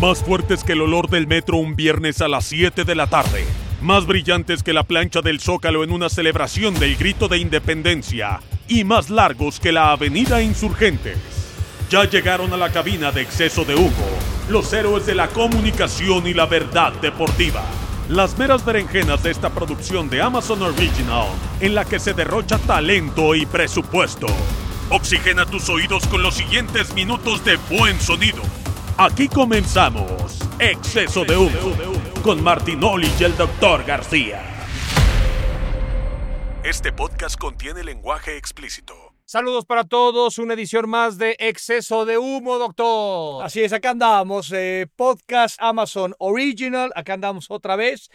Más fuertes que el olor del metro un viernes a las 7 de la tarde. Más brillantes que la plancha del Zócalo en una celebración del grito de independencia. Y más largos que la avenida Insurgentes. Ya llegaron a la cabina de exceso de humo. Los héroes de la comunicación y la verdad deportiva. Las meras berenjenas de esta producción de Amazon Original, en la que se derrocha talento y presupuesto. Oxigena tus oídos con los siguientes minutos de buen sonido. Aquí comenzamos Exceso de Humo con Martinoli y el Dr. García. Este podcast contiene lenguaje explícito. Saludos para todos, una edición más de Exceso de Humo, doctor. Así es, acá andamos, eh, podcast Amazon Original, acá andamos otra vez.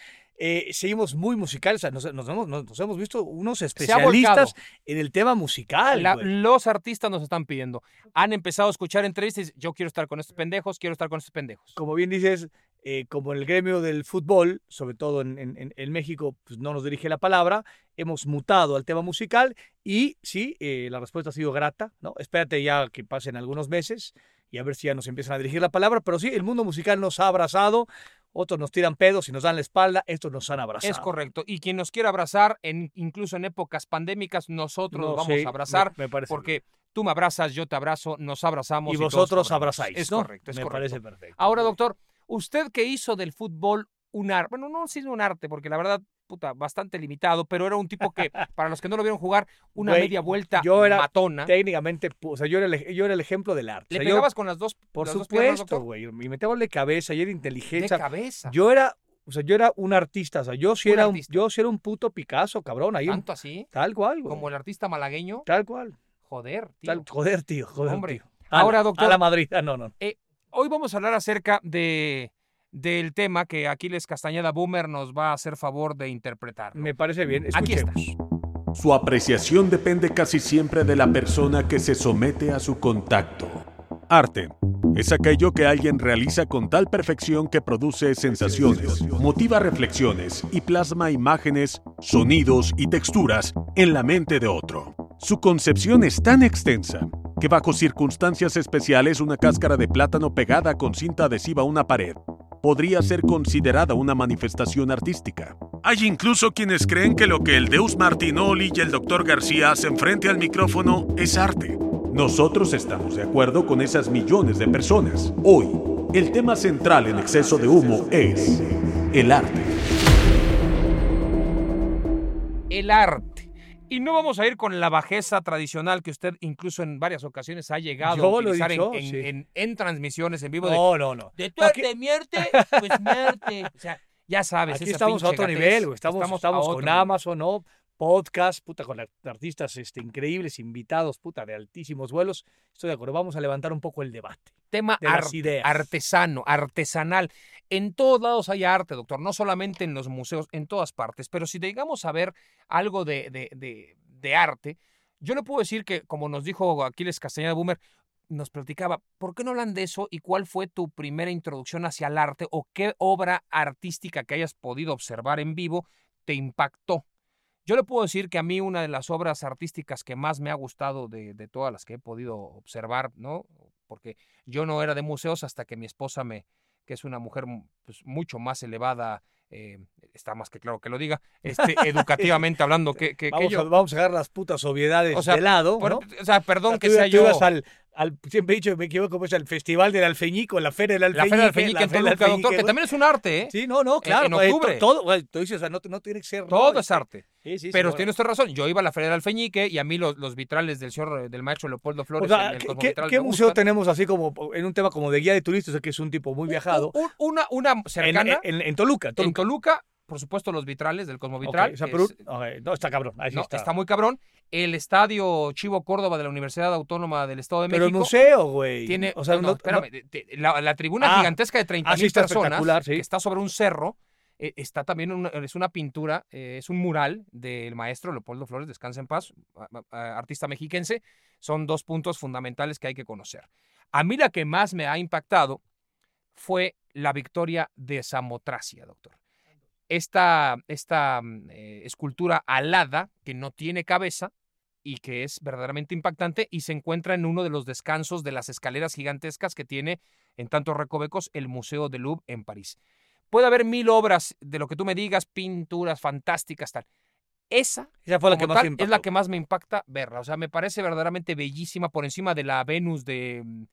Eh, seguimos muy musicales, nos, nos hemos, nos hemos visto unos especialistas en el tema musical. La- los artistas nos están pidiendo. Han empezado a escuchar entrevistas yo quiero estar con estos pendejos, quiero estar con estos pendejos. Como bien dices, eh, como en el gremio del fútbol, sobre todo en, en- en- en México, pues no nos dirige la palabra, hemos mutado al tema musical y sí, eh, la respuesta ha sido grata, ¿no? Espérate ya que pasen algunos meses y a ver si ya nos empiezan a dirigir la palabra, pero sí, el mundo musical nos ha abrazado, otros nos tiran pedos y nos dan la espalda, estos nos han abrazado. Es correcto. Y quien nos quiera abrazar, en, incluso en épocas pandémicas, nosotros No, nos vamos sí, a abrazar. me- me parece porque tú me abrazas, yo te abrazo, nos abrazamos. y vosotros abrazáis. Es ¿no? correcto, es Me correcto. parece perfecto. Ahora, doctor, usted que hizo del fútbol un arte, bueno, no sí un arte, porque la verdad, puta, bastante limitado, pero era un tipo que, para los que no lo vieron jugar, una media vuelta yo era matona. técnicamente, o sea, yo era el, yo era el ejemplo del arte. ¿Le O sea, yo- pegabas con las dos por las supuesto, güey, y me metía de cabeza y era De inteligencia. cabeza. Yo era, o sea, yo era un artista, o sea, yo sí Un era un, yo sí era un puto Picasso, cabrón, ahí un- Tanto así, tal cual, güey. como el artista malagueño. Tal cual. Joder, tío. Tal, joder, tío, joder, Hombre. tío. Ahora, doctor. A la Madrid, ah, no, no. Hoy vamos a hablar acerca de del tema que Aquiles Castañeda Boomer nos va a hacer favor de interpretar. Me parece bien. Aquí está. Su apreciación depende casi siempre de la persona que se somete a su contacto. Arte es aquello que alguien realiza con tal perfección que produce sensaciones, motiva reflexiones y plasma imágenes, sonidos y texturas en la mente de otro. Su concepción es tan extensa que bajo circunstancias especiales una cáscara de plátano pegada con cinta adhesiva a una pared podría ser considerada una manifestación artística. Hay incluso quienes creen que lo que el Deus Martinoli y el Dr. García hacen frente al micrófono es arte. Nosotros estamos de acuerdo con esas millones de personas. Hoy, el tema central en exceso de humo es el arte. El arte. Y no vamos a ir con la bajeza tradicional que usted incluso en varias ocasiones ha llegado Yo a utilizar en- dicho, en, sí. en- en transmisiones en vivo de, No, no, no. de tu arte, mi arte, pues mi arte. O sea, ya sabes. Aquí esa estamos a otro gatez. nivel, güey. Estamos, estamos con nivel. Amazon, ¿no? Podcast, puta, con ar- artistas este, increíbles, invitados, puta, de altísimos vuelos. Estoy de acuerdo. Vamos a levantar un poco el debate. Tema ar- artesano, artesanal. En todos lados hay arte, doctor, no solamente en los museos, en todas partes. Pero si llegamos a ver algo de, de- de- de arte, yo le puedo decir que, como nos dijo Aquiles Castañeda Boomer, nos platicaba, ¿por qué no hablan de eso y cuál fue tu primera introducción hacia el arte o qué obra artística que hayas podido observar en vivo te impactó? Yo le puedo decir que a mí una de las obras artísticas que más me ha gustado de, de todas las que he podido observar, ¿no? Porque yo no era de museos hasta que mi esposa me, que es una mujer pues, mucho más elevada, eh, está más que claro que lo diga, este, educativamente hablando que, que, que Vamos, yo. a, vamos a dejar las putas obviedades O sea, de lado, Por- ¿no? O sea, perdón O sea, que tú, sea tú yo. ibas al, al, siempre he dicho, me equivoco, pues al Festival del Alfeñico, la Feria del La Alfeñique. Feria del Alfeñique en Toluca, doctor, que también es un arte, ¿eh? Sí, no, no, claro. en pues, to- octubre. Todo, güey, tú dices, o sea, no, no tiene que ser. ¿no? Todo es arte. Sí, sí, Pero sí, tienes toda razón. Yo iba a la Feria del Alfeñique y a mí los, los vitrales del señor, del maestro Leopoldo O Flores sea, en el ¿qué- ¿qué, museo gustan. tenemos así como en un tema como de guía de turistas, que es un tipo muy viajado? Un- una, una En, cercana. en- en Toluca, En Toluca. Por supuesto, los vitrales del Cosmovitral. o sea, es- no, está cabrón. Ahí sí no, está. está. muy cabrón. El estadio Chivo Córdoba de la Universidad Autónoma del Estado de pero el México. museo, güey. Tiene, o sea, no, no, espérame, la, la tribuna Ah, gigantesca de 30 ah, mil personas sí. que está sobre un cerro, eh, está también una, es una pintura, eh, es un mural del maestro Leopoldo Flores, descansa en paz, artista mexiquense. Son dos puntos fundamentales que hay que conocer. A mí la que más me ha impactado fue la victoria de Samotracia, doctor. Esta, esta mm, eh, escultura alada que no tiene cabeza y que es verdaderamente impactante y se encuentra en uno de los descansos de las escaleras gigantescas que tiene en tantos recovecos el Museo del Louvre en París. Puede haber mil obras de lo que tú me digas, pinturas fantásticas, tal. Esa Esa fue la que más tal, es la que más me impacta verla. O sea, me parece verdaderamente bellísima por encima de la Venus de mm,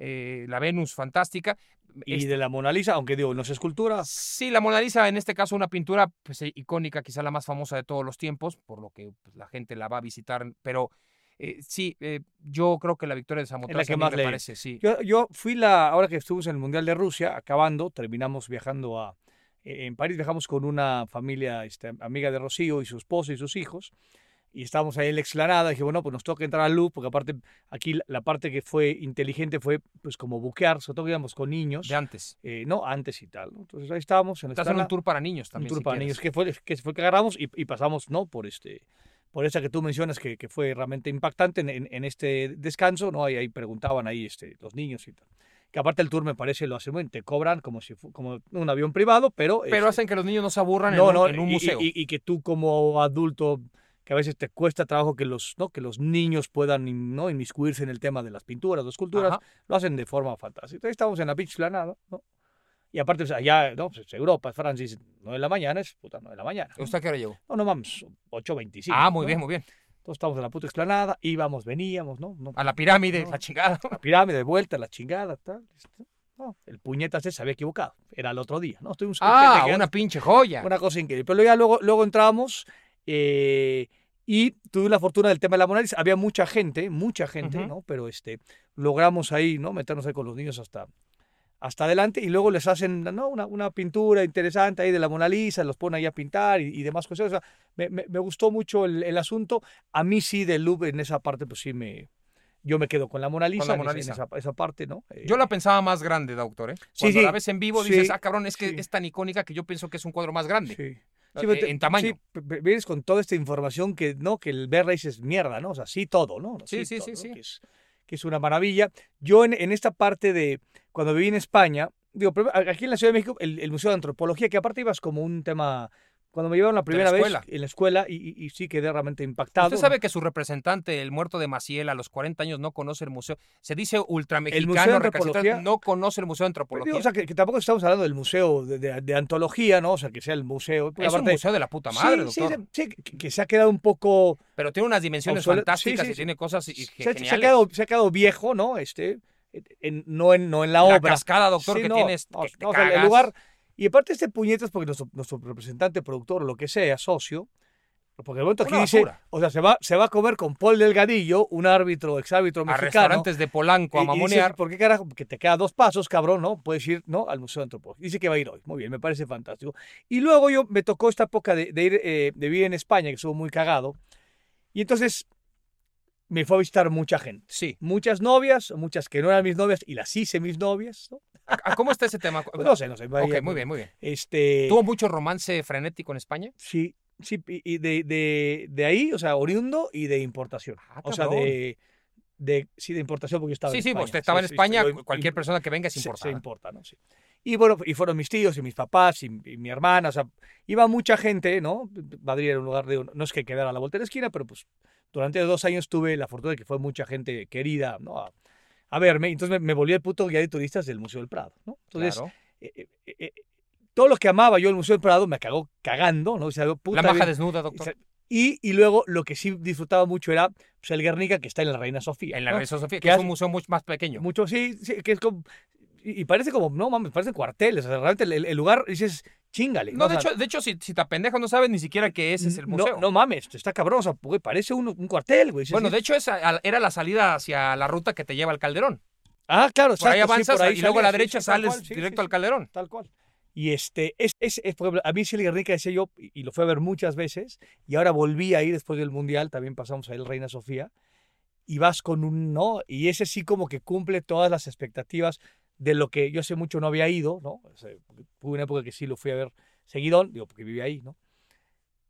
eh, la Venus fantástica. Y Esta- de la Mona Lisa, aunque digo, no es escultura. Sí, la Mona Lisa, en este caso, una pintura pues, eh, icónica, quizá la más famosa de todos los tiempos, por lo que pues, la gente la va a visitar. Pero eh, sí, eh, yo creo que la victoria de Samotracia que a mí más me parece, sí. Yo, yo fui la, ahora que estuvimos en el Mundial de Rusia, acabando, terminamos viajando a, en París, viajamos con una familia este, amiga de Rocío y su esposo y sus hijos, y estábamos ahí en la explanada, dije, bueno, pues nos toca entrar al Louvre, porque aparte aquí la, parte que fue inteligente fue pues como buquear, sobre todo que íbamos con niños, De antes. eh, no, antes y tal, ¿no? Entonces ahí estábamos en la Estás en un tour para niños un también. tour si para quieres. niños, que fue, que fue que agarramos y, y pasamos, ¿no? Por este por esa que tú mencionas que, que fue realmente impactante en, en- en este descanso, ¿no? Ahí, ahí preguntaban ahí este, los niños y tal. Que aparte el tour me parece lo hace muy bien, te cobran como si como un avión privado, pero Pero este, hacen que los niños no se aburran no, en, no, un, en un y- museo. Y, y que tú como adulto que a veces te cuesta trabajo que los, ¿no? que los niños puedan ¿no? inmiscuirse en el tema de las pinturas, las esculturas, Ajá. lo hacen de forma fantástica. Entonces estamos en la beach planada, ¿no? Y aparte, allá, ¿no? Pues, es Europa, Francia, 9 de la mañana, es puta 9 de la mañana. ¿no? ¿Usted qué hora llegó? No, no vamos, 8.25. ah, muy ¿no? bien, muy bien. Entonces estamos en la puta explanada, íbamos, veníamos, ¿no? no A la pirámide, No. la chingada. la pirámide de vuelta, la chingada, tal. este, No, el puñetas ese se había equivocado. Era el otro día, ¿no? Estuvimos Ah, una pinche joya. una cosa increíble. Pero ya luego, luego entramos eh, y tuve la fortuna del tema de la Mona Lisa. Había mucha gente, mucha gente. ¿no? Pero este, logramos ahí, ¿no? Meternos ahí con los niños hasta, hasta adelante y luego les hacen ¿no? una, una pintura interesante ahí de la Mona Lisa, los ponen ahí a pintar y, y demás cosas. O sea, me, me- me gustó mucho el, el asunto. A mí sí, del Louvre, en esa parte, pues sí me... Yo me quedo con la Mona Lisa, la en Mona esa- en esa, esa parte, ¿no? Yo Eh, la pensaba más grande, doctor, ¿eh? Cuando sí. la ves en vivo dices, ah, cabrón, es que es tan icónica que yo pienso que es un cuadro más grande. Sí. eh, en tamaño. Sí, vienes con toda esta información que, ¿no? Que el verla dices mierda, ¿no? O sea, sí todo, ¿no? Sí, sí, todo, sí, ¿no? sí. Que es, que es una maravilla. Yo en, en esta parte de, cuando viví en España, digo, aquí en la Ciudad de México, el, el Museo de Antropología, que aparte ibas como un tema, cuando me llevaron la primera vez en la escuela y, y- y sí quedé realmente impactado. Usted sabe que su representante, el muerto de Maciel, a los 40 años no conoce el museo. Se dice ultramexicano, no conoce el Museo de Pero Antropología. digo, o sea, que, que tampoco estamos hablando del museo de, de- de antología, ¿no? O sea, que sea el museo. porque es un aparte- museo de la puta madre, sí, doctor. sí, sí, que, que se ha quedado un poco Pero tiene unas dimensiones fantásticas Sí, y tiene cosas se, ha- se ha geniales. quedado, se ha quedado viejo, ¿no? Este, en- no, en, no en la la obra. cascada, doctor, Sí, que no, tienes no, que te no, o sea, el lugar. Y aparte este puñetas, porque nuestro, nuestro representante, productor lo que sea, socio, porque el momento aquí dice, o sea, se va, se va a comer con Paul Delgadillo, un árbitro, exárbitro a mexicano. restaurantes de Polanco a mamonear. ¿Por qué carajo? Porque te queda dos pasos, cabrón, ¿no? Puedes ir, ¿no? Al Museo de Antropología. Dice que va a ir hoy. Muy bien, me parece fantástico. Y luego yo me tocó esta época de, de ir, eh, de vivir en España, que estuvo muy cagado. Y entonces me fue a visitar mucha gente. Sí. Muchas novias, muchas que no eran mis novias, y las hice mis novias, ¿no? ¿A- a ¿Cómo está ese tema? Pues no sé, no sé. Ok, muy bien, muy bien. Este, ¿Tuvo mucho romance frenético en España? Sí, sí, y de, de, de ahí, o sea, oriundo y de importación. Ah, o sea, de, de, sí, de importación porque yo estaba Sí, en sí, España. usted estaba en sí, España, cualquier persona que venga es se- importante. Se, importa, ¿no? Sí. Y bueno, y fueron mis tíos y mis papás y, y mi hermana, o sea, iba mucha gente, ¿no? Madrid era un lugar de, no es que quedara a la vuelta de la esquina, pero pues durante dos años tuve la fortuna de que fue mucha gente querida, ¿no? A, a verme, entonces me, me volví el puto guía de turistas del Museo del Prado, ¿no? Entonces, Claro. eh, eh, eh, todo lo que amaba yo el Museo del Prado me cagó cagando, ¿no? O sea, puta La maja desnuda, doctor. Y, y luego lo que sí disfrutaba mucho era pues, el Guernica, que está en la Reina Sofía. En la ¿no? Reina Sofía, que Que es un museo mucho más pequeño. Mucho, sí, sí, que es como. Y y parece como, no mames, parecen cuarteles. O sea, realmente el, el lugar dices, chingale. No, de sea, hecho, de hecho si, si te apendejas no sabes ni siquiera que ese es el no- museo. No, mames, está cabrón. O sea, güey, parece un, un cuartel, güey. Bueno, de hecho esa era la salida hacia la ruta que te lleva al Calderón. Ah, claro, Por ahí sí, avanzas por ahí y luego a la derecha sí, sales cual, sí, directo al Calderón. Tal cual. Y este, es, es, es, a mí el Guernica decía yo, y lo fui a ver muchas veces, y ahora volví a ir después del Mundial, también pasamos a el Reina Sofía, y vas con un, ¿no? Y ese sí como que cumple todas las expectativas de lo que yo hace mucho no había ido, ¿no? O sea, hubo una época que sí lo fui a ver seguidón, digo, porque vivía ahí, ¿no?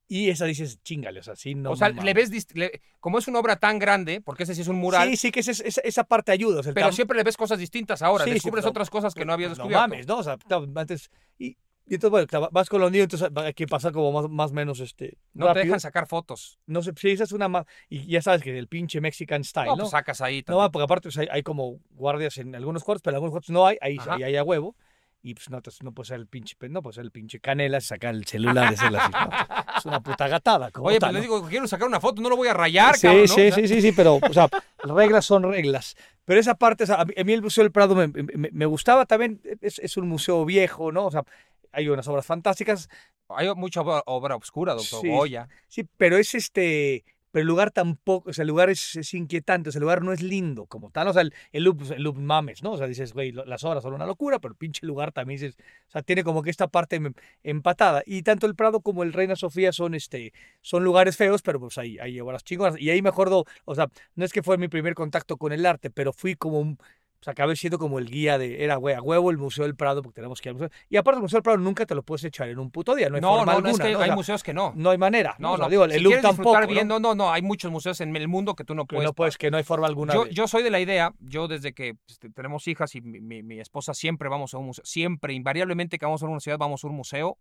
Y esa dices, chingale, o sea, sí, no. o sea, le ves, le- como es una obra tan grande, porque ese sí es un mural, Sí, sí, que esa, esa, esa parte ayuda. o sea, pero siempre le ves cosas distintas ahora, Sí, sí, descubres pero- otras cosas que no habías no descubierto. mames, ¿no? O sea, antes. Y, y entonces, bueno, vas con los niños, entonces hay que pasar como más, más menos este. No te rápido. dejan sacar fotos. No sé, si esa es una más. Y ya sabes que el pinche Mexican style, No, ¿no? pues sacas ahí. No, va, porque aparte pues, hay, hay como guardias en algunos cuartos, pero en algunos cuartos no hay, ahí, ahí hay a huevo. Y pues no, pues, no puede ser el pinche, no puede ser el pinche canela, sacar el celular, hacerlo así, ¿no? Es una puta gatada. Como Oye, tal, pues le ¿no? digo, quiero sacar una foto, no lo voy a rayar, Sí, cabrón, ¿no? sí, O sea, sí, sí, sí, pero, o sea, reglas son reglas. Pero esa parte, o sea, a mí el Museo del Prado me, me- me gustaba también, es, es un museo viejo, ¿no? O sea, hay unas obras fantásticas, Hay mucha obra, obra oscura, doctor Sí. Goya. sí, pero es este, pero el lugar tampoco, o sea, el lugar es, es inquietante, o sea, el lugar no es lindo como tal, o sea, el, el loop, el loop mames, ¿no? O sea, dices, güey, las obras son una locura, pero el pinche lugar también dices, o sea, tiene como que esta parte em- empatada. Y tanto el Prado como el Reina Sofía son, este, son lugares feos, pero pues hay, hay obras chingonas. Y ahí me acuerdo, o sea, no es que fue mi primer contacto con el arte, pero fui como un, o sea, acabé siendo como el guía de, era, güey, a huevo el Museo del Prado, porque tenemos que ir al museo. Y aparte el Museo del Prado nunca te lo puedes echar en un puto día, no hay No, forma no, no, es alguna, que ¿no? O hay sea, museos que no. no hay manera. No, O sea, no. digo, el si tampoco, ¿no? bien, no, no, no, hay muchos museos en el mundo que tú no Que puedes. no puedes, que no hay forma alguna yo, de- yo soy de la idea, yo desde que pues, te- tenemos hijas y mi, mi- mi esposa siempre vamos a un museo, siempre, invariablemente que vamos a una ciudad vamos a un museo.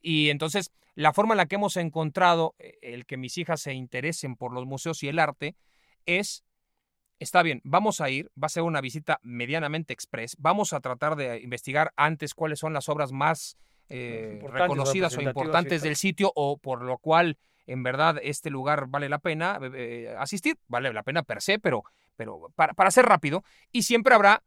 Y entonces la forma en la que hemos encontrado eh, el que mis hijas se interesen por los museos y el arte es, está bien, vamos a ir, va a ser una visita medianamente express, vamos a tratar de investigar antes cuáles son las obras más eh, reconocidas o importantes sí, del sitio o por lo cual en verdad este lugar vale la pena eh, eh, asistir, vale la pena per se, pero, pero para, para ser rápido, y siempre habrá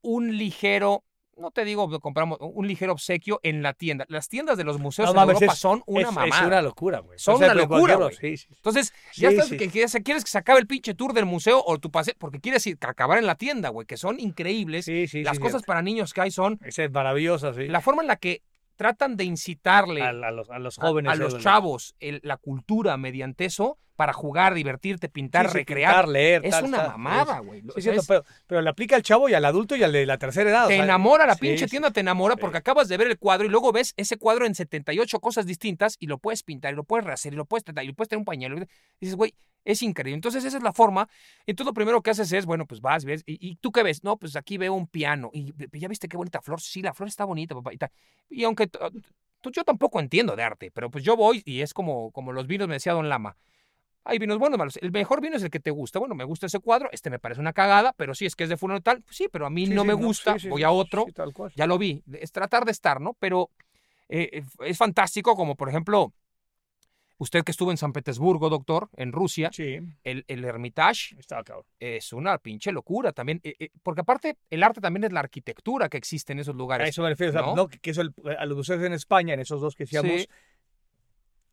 un ligero, no te digo compramos un ligero obsequio en la tienda. Las tiendas de los museos No en Europa es- son una es, mamada. es una locura, güey. Son O sea, una pero locura, cualquier- güey. Sí, sí. Entonces, ya estás que quieres, quieres que se acabe el pinche tour del museo o tu pase, porque quieres ir a acabar en la tienda, güey, que son increíbles. Sí, sí, Las cosas para niños que hay son Esa es maravillosa, sí. la forma en la que tratan de incitarle a, a los, a los jóvenes. a, los chavos el- la cultura mediante eso para jugar, divertirte, pintar, sí, recrear. pintar, leer, es tal, una tal, mamada, güey. Sí, cierto, pero, pero le aplica al chavo y al adulto y al de la tercera edad. o te sea, enamora la sí, pinche tienda, te enamora porque acabas de ver el cuadro y luego ves ese cuadro en 78 cosas distintas y lo puedes pintar y lo puedes rehacer y lo puedes tratar y lo puedes tener un pañuelo. Y dices, güey, es increíble. Entonces esa es la forma. Entonces lo primero que haces es, bueno, pues vas, ves. ¿Y, y tú qué ves? No, pues aquí veo un piano. Y ya viste qué bonita flor. Sí, la flor está bonita, papá. Y, tal. y aunque yo tampoco entiendo de arte, pero pues yo voy y es como, como los vinos, me decía Don Lama. Hay vinos buenos, malos. El mejor vino es el que te gusta. Bueno, me gusta ese cuadro, este me parece una cagada, pero sí, es que es de fulano tal, pues sí, pero a mí Sí, no sí, me gusta, sí, voy a otro, sí, tal cual. ya lo vi. Es tratar de estar, ¿no? Pero eh, eh, es fantástico, como por ejemplo, usted que estuvo en San Petersburgo, doctor, en Rusia, Sí, el, el Hermitage estaba cabrón. es una pinche locura también, eh, eh, porque aparte el arte también es la arquitectura que existe en esos A lugares. eso me refiero. o sea, ¿no? no, que eso, el- a los museos en España, en esos dos que decíamos, Sí.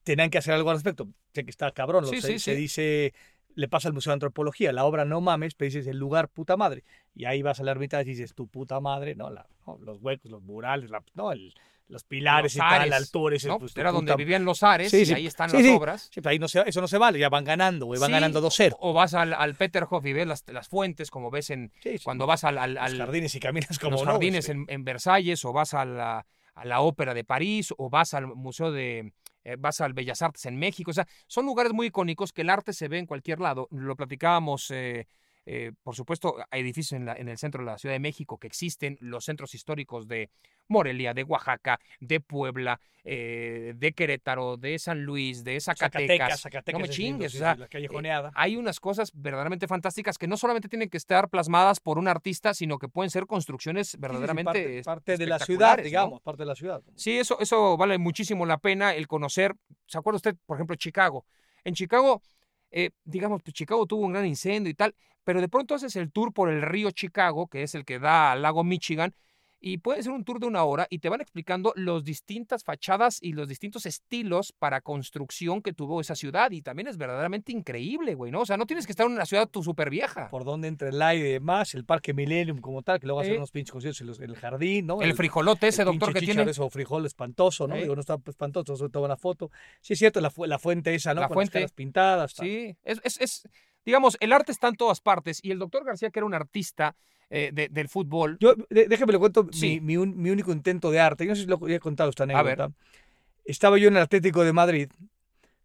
Tenían que hacer algo al respecto. Sé que está cabrón. lo- Sí, se, sí, se sí. dice, le pasa al Museo de Antropología, la obra no mames, pero dices el lugar puta madre. Y ahí vas a la ermita y dices tu puta madre, ¿no? La- no, los huecos, los murales, la- no, el- los pilares Los y tal, la altura. ¿no? pues, Era donde puta- vivían los ares y ahí están las obras. Sí, pero ahí no se, eso no se vale, ya van ganando, güey, van ganando 2-0. O vas al, al Peterhof y ves las, las fuentes, como ves en cuando vas al, al- Los jardines y caminas como los no, jardines en, en Versalles, o vas a la, a la Ópera de París, o vas al Museo de. Eh, vas al Bellas Artes en México. O sea, son lugares muy icónicos que el arte se ve en cualquier lado. Lo platicábamos eh, eh, por supuesto, hay edificios en, la- en el centro de la Ciudad de México que existen, los centros históricos de Morelia, de Oaxaca, de Puebla, eh, de Querétaro, de San Luis, de Zacatecas. Zacatecas, no me lindo, chingues, o sea, la callejoneada. eh, hay unas cosas verdaderamente fantásticas que no solamente tienen que estar plasmadas por un artista, sino que pueden ser construcciones Sí, sí, sí, verdaderamente parte, de la ciudad, digamos, parte de la ciudad. Sí, eso, eso vale muchísimo la pena el conocer. ¿Se acuerda usted, por ejemplo, Chicago? En Chicago, eh, digamos, Chicago tuvo un gran incendio y tal, pero de pronto haces el tour por el río Chicago, que es el que da al lago Michigan, y puede ser un tour de una hora y te van explicando las distintas fachadas y los distintos estilos para construcción que tuvo esa ciudad. Y también es verdaderamente increíble, güey, ¿no? O sea, no tienes que estar en una ciudad tú súper vieja. Por donde entra el aire y demás, el Parque Millennium como tal, que luego hacen Eh. unos pinches conciertos en, los- en el jardín, ¿no? El frijolote ese, el doctor, que tiene. chícharo ese o frijol espantoso, ¿no? Eh. Digo, no está espantoso, se toma la foto. Sí, es cierto, la, fu- la fuente esa, ¿no? La Con fuente. las pintadas. tal. Sí, es, es, es- digamos, el arte está en todas partes y el doctor García, que era un artista eh, de- del fútbol, Yo, de- déjeme le cuento Sí. mi, mi un- mi único intento de arte. Yo no sé si lo he contado esta anécdota. Estaba yo en el Atlético de Madrid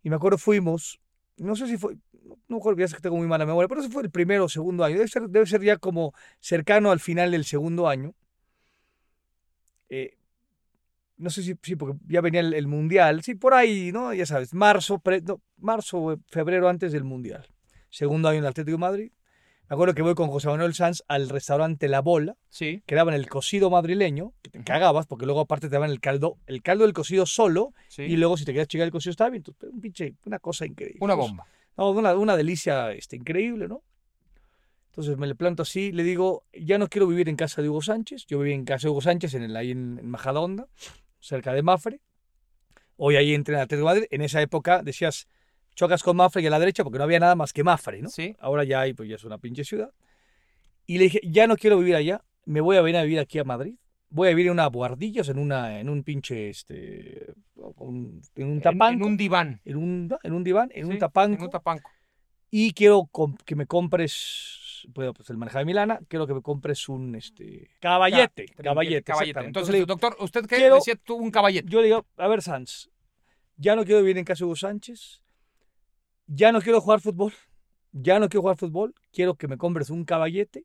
y me acuerdo fuimos, no sé si fue, no me acuerdo, ya sé que tengo muy mala memoria, pero ese fue el primero o segundo año. Debe ser, debe ser ya como cercano al final del segundo año. Eh, no sé si, sí, porque ya venía el, el Mundial. Sí, por ahí, ¿no? Ya sabes, marzo, pre- no, marzo, febrero antes del Mundial. Segundo año en el Atlético de Madrid. Me acuerdo que voy con José Manuel Sanz al restaurante La Bola, sí, que daban el cocido madrileño, que te cagabas, porque luego aparte te daban el caldo, el caldo del cocido solo, sí, y luego si te querías chingar el cocido estaba bien. Un pinche, una cosa increíble. una bomba. no, una, una delicia este, increíble, ¿no? Entonces me le planto así, le digo, ya no quiero vivir en casa de Hugo Sánchez. Yo viví en casa de Hugo Sánchez, en el, ahí en, en Majadahonda, cerca de Mafre. Hoy ahí entré en el Atlético de Madrid. En esa época decías, chocas con Mafre y a la derecha porque no había nada más que Mafre, ¿no? Sí, Ahora ya hay, pues ya es una pinche ciudad. Y le dije, ya no quiero vivir allá, me voy a venir a vivir aquí a Madrid. Voy a vivir en una buhardilla, o sea, en, una, en un pinche, este, un- en un en, tapanco, en un diván. en un, en un diván, en sí, un tapanco En un tapanco. y quiero que me compres, bueno, pues el manejado de Milana, quiero que me compres un este caballete, Ca- caballete, caballete. exactamente. Entonces, le digo- doctor, ¿usted qué quiero- decía tú un caballete? yo le digo, a ver, Sanz, ya no quiero vivir en casa de Hugo Sánchez, ya no quiero jugar fútbol, ya no quiero jugar fútbol, quiero que me compres un caballete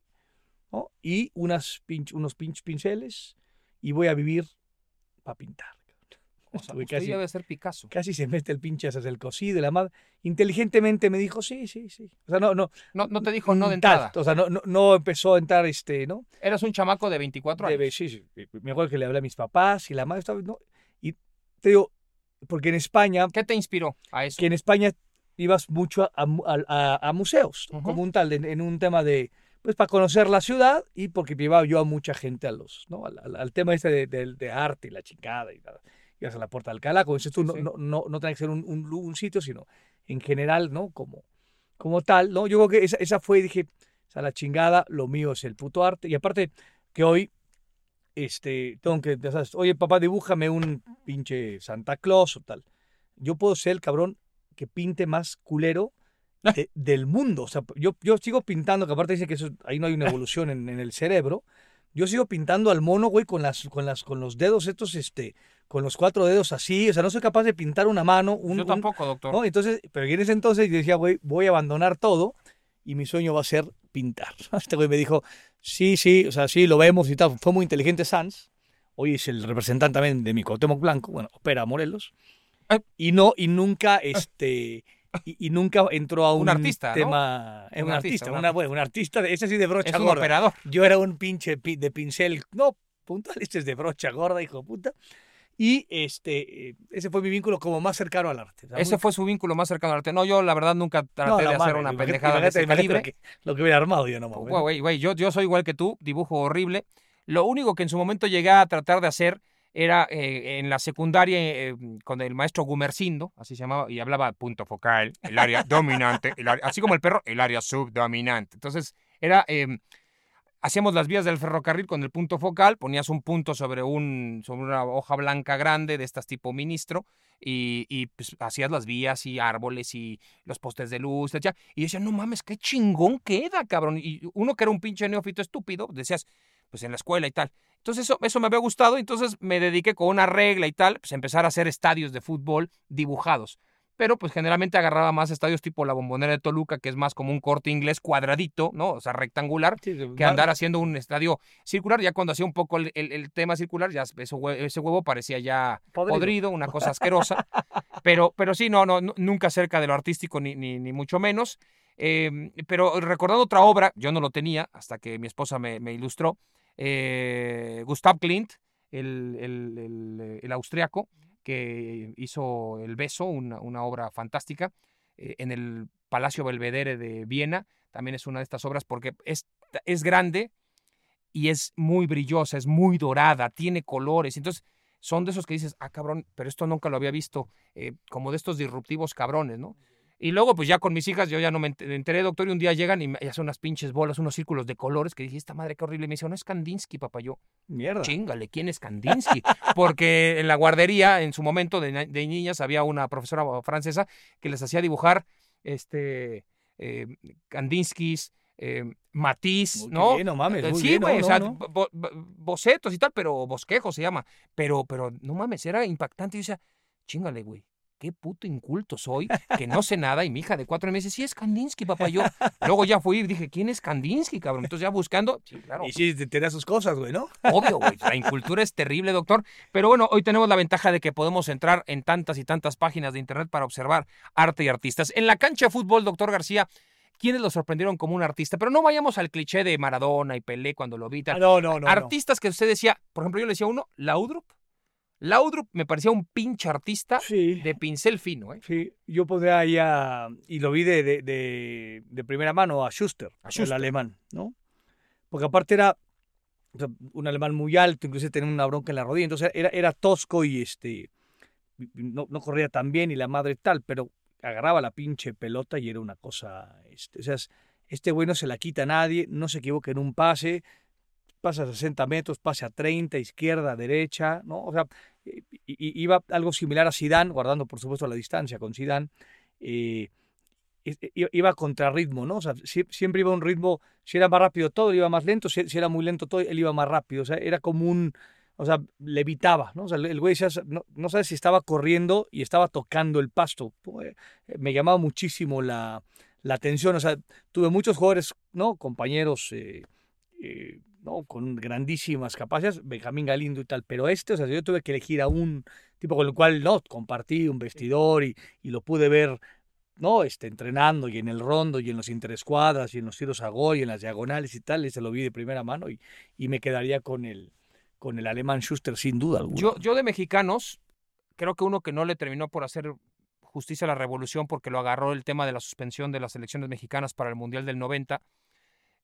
¿no? y unas pinch- unos pinch pinceles y voy a vivir para pintar. O sea, usted casi- debe ser Picasso. Casi se mete el pinche hacia el cocido y la madre. Inteligentemente me dijo, sí, sí, sí. O sea, no, no, No, no te dijo no de tal, entrada. O sea, no, no, no empezó a entrar este, ¿no? Eras un chamaco de 24 años. Sí, sí. Me acuerdo que le hablé a mis papás y la madre estaba, ¿no? Y te digo, porque en España, ¿Qué te inspiró a eso? que en España ibas mucho a, a a- museos, como un tal, en, en un tema de, pues para conocer la ciudad y porque llevaba yo a mucha gente a los, ¿no? Al, al- al tema este de, de- de arte y la chingada y nada. Ibas a la Puerta de Alcalá, como dices tú, Sí, no, sí. no, no, no que ser un, un lu- un sitio, sino en general, ¿no? Como, como tal, ¿no? Yo creo que esa, esa fue, dije, o sea, la chingada, lo mío es el puto arte. Y aparte que hoy, este, tengo que, ya sabes, oye, papá, dibújame un pinche Santa Claus o tal. Yo puedo ser el cabrón que pinte más culero de- del mundo. O sea, yo, yo sigo pintando, que aparte dice que eso, ahí no hay una evolución en, en el cerebro. Yo sigo pintando al mono, güey, con las, con las, con los dedos estos, este, con los cuatro dedos así. O sea, no soy capaz de pintar una mano, un, Yo un- tampoco, doctor. ¿no? Entonces, pero en ese entonces yo decía, güey, voy a abandonar todo y mi sueño va a ser pintar. Este güey me dijo, sí, sí, o sea, sí, lo vemos y tal. Fue muy inteligente Sanz. Hoy es el representante también de mi Cuauhtémoc Blanco, bueno, opera Morelos. Ay. Y no, y nunca, este, y, y nunca entró a un, Un artista, ¿no? tema, eh, Un un, artista, un una, bueno, un artista, de- ese sí de brocha es un gorda. operador. Yo era un pinche pi- de pincel, no, puntual, este es de brocha gorda, hijo de puta. Y este, eh, ese fue mi vínculo como más cercano al arte. O sea, Ese muy- fue su vínculo más cercano al arte. No, yo la verdad nunca traté No, de hacer madre, una pendejada de ese calibre. Lo que, lo que hubiera armado yo no. Güey, güey, güey, yo, yo soy igual que tú, dibujo horrible. Lo único que en su momento llegué a tratar de hacer era eh, en la secundaria eh, con el maestro Gumercindo, así se llamaba, y hablaba punto focal, el área dominante, el área- así como el perro, el área subdominante. Entonces, era, eh, hacíamos las vías del ferrocarril con el punto focal, ponías un punto sobre, un, sobre una hoja blanca grande de estas tipo ministro, y, y, pues, hacías las vías y árboles y los postes de luz, etc. Y yo decía, no mames, qué chingón queda, cabrón. Y uno que era un pinche neófito estúpido, decías, pues en la escuela y tal. Entonces eso, eso me había gustado, entonces me dediqué con una regla y tal, pues a empezar a hacer estadios de fútbol dibujados. pero pues generalmente agarraba más estadios tipo la Bombonera de Toluca, que es más como un corte inglés cuadradito, ¿no? O sea, rectangular, que andar haciendo un estadio circular. Ya cuando hacía un poco el, el- el tema circular, ya ese huevo, ese huevo parecía ya Podrido. podrido, una cosa asquerosa. pero, pero sí, no, no, nu- nunca cerca de lo artístico, ni, ni, ni mucho menos. Eh, pero recordando otra obra, yo no lo tenía hasta que mi esposa me, me ilustró, eh, Gustav Klimt, el, el, el, el austriaco, que hizo El Beso, una, una obra fantástica, eh, en el Palacio Belvedere de Viena. También es una de estas obras porque es, es grande y es muy brillosa, es muy dorada, tiene colores. Entonces, son de esos que dices, ah, cabrón, pero esto nunca lo había visto, eh, como de estos disruptivos cabrones, ¿no? Y luego, pues ya con mis hijas, yo ya no me ent- enteré, doctor, y un día llegan y hacen unas pinches bolas, unos círculos de colores, que dije, esta madre qué horrible. Y me dice, no es Kandinsky, papá. Yo, Mierda. chingale, ¿quién es Kandinsky? Porque en la guardería, en su momento de, niñas, había una profesora francesa que les hacía dibujar este eh, Kandinskys, eh, Muy ¿no? bien, no mames, Eh, muy sí, güey, no, o sea, no, no. bo- bo- bocetos y tal, pero bosquejo se llama. Pero, pero, no mames, era impactante. Y yo decía, chingale, güey, qué puto inculto soy, que no sé nada. Y mi hija de cuatro meses, sí es Kandinsky, papá. Yo, luego ya fui y dije, ¿quién es Kandinsky, cabrón? Entonces ya buscando, sí, claro. Y sí, te, te da sus cosas, güey, ¿no? Obvio, güey. La incultura es terrible, doctor. Pero bueno, hoy tenemos la ventaja de que podemos entrar en tantas y tantas páginas de internet para observar arte y artistas. En la cancha de fútbol, doctor García, ¿quiénes lo sorprendieron como un artista? Pero no vayamos al cliché de Maradona y Pelé cuando lo vi. Ah, no, no, no. no. Artistas que usted decía, por ejemplo, yo le decía a uno, Laudrup. Laudrup me parecía un pinche artista Sí. de pincel fino, ¿eh? Sí, yo pondría ahí a, y lo vi de, de, de- de primera mano a Schuster, A el alemán, ¿no? Porque aparte era o sea, un alemán muy alto, incluso tenía una bronca en la rodilla, entonces era, era tosco y este no, no corría tan bien y la madre tal, pero agarraba la pinche pelota y era una cosa, este, o sea, es- este güey no se la quita a nadie, no se equivoca en un pase, pasa a 60 metros, pase a 30, izquierda, derecha, ¿no? O sea, iba algo similar a Zidane, guardando por supuesto la distancia con Zidane, eh, iba a contrarritmo, ¿no? O sea, sie- siempre iba a un ritmo, si era más rápido todo, él iba más lento, si, era muy lento todo, él iba más rápido, o sea, era como un, o sea, levitaba, ¿no? O sea, el güey decía, no, no sabes si estaba corriendo y estaba tocando el pasto. Pues, eh, Me llamaba muchísimo la, atención, o sea, tuve muchos jugadores, ¿no? Compañeros, eh, eh, ¿no? Con grandísimas capacidades, Benjamín Galindo y tal, pero este, o sea, yo tuve que elegir a un tipo con el cual, ¿no? Compartí un vestidor y, y lo pude ver, ¿no? Este, entrenando y en el rondo y en los interescuadras y en los tiros a gol y en las diagonales y tal, ese lo vi de primera mano y, y me quedaría con el, con el alemán Schuster sin duda alguna. Yo, yo de mexicanos, creo que uno que no le terminó por hacer justicia a la revolución porque lo agarró el tema de la suspensión de las elecciones mexicanas para el Mundial del 90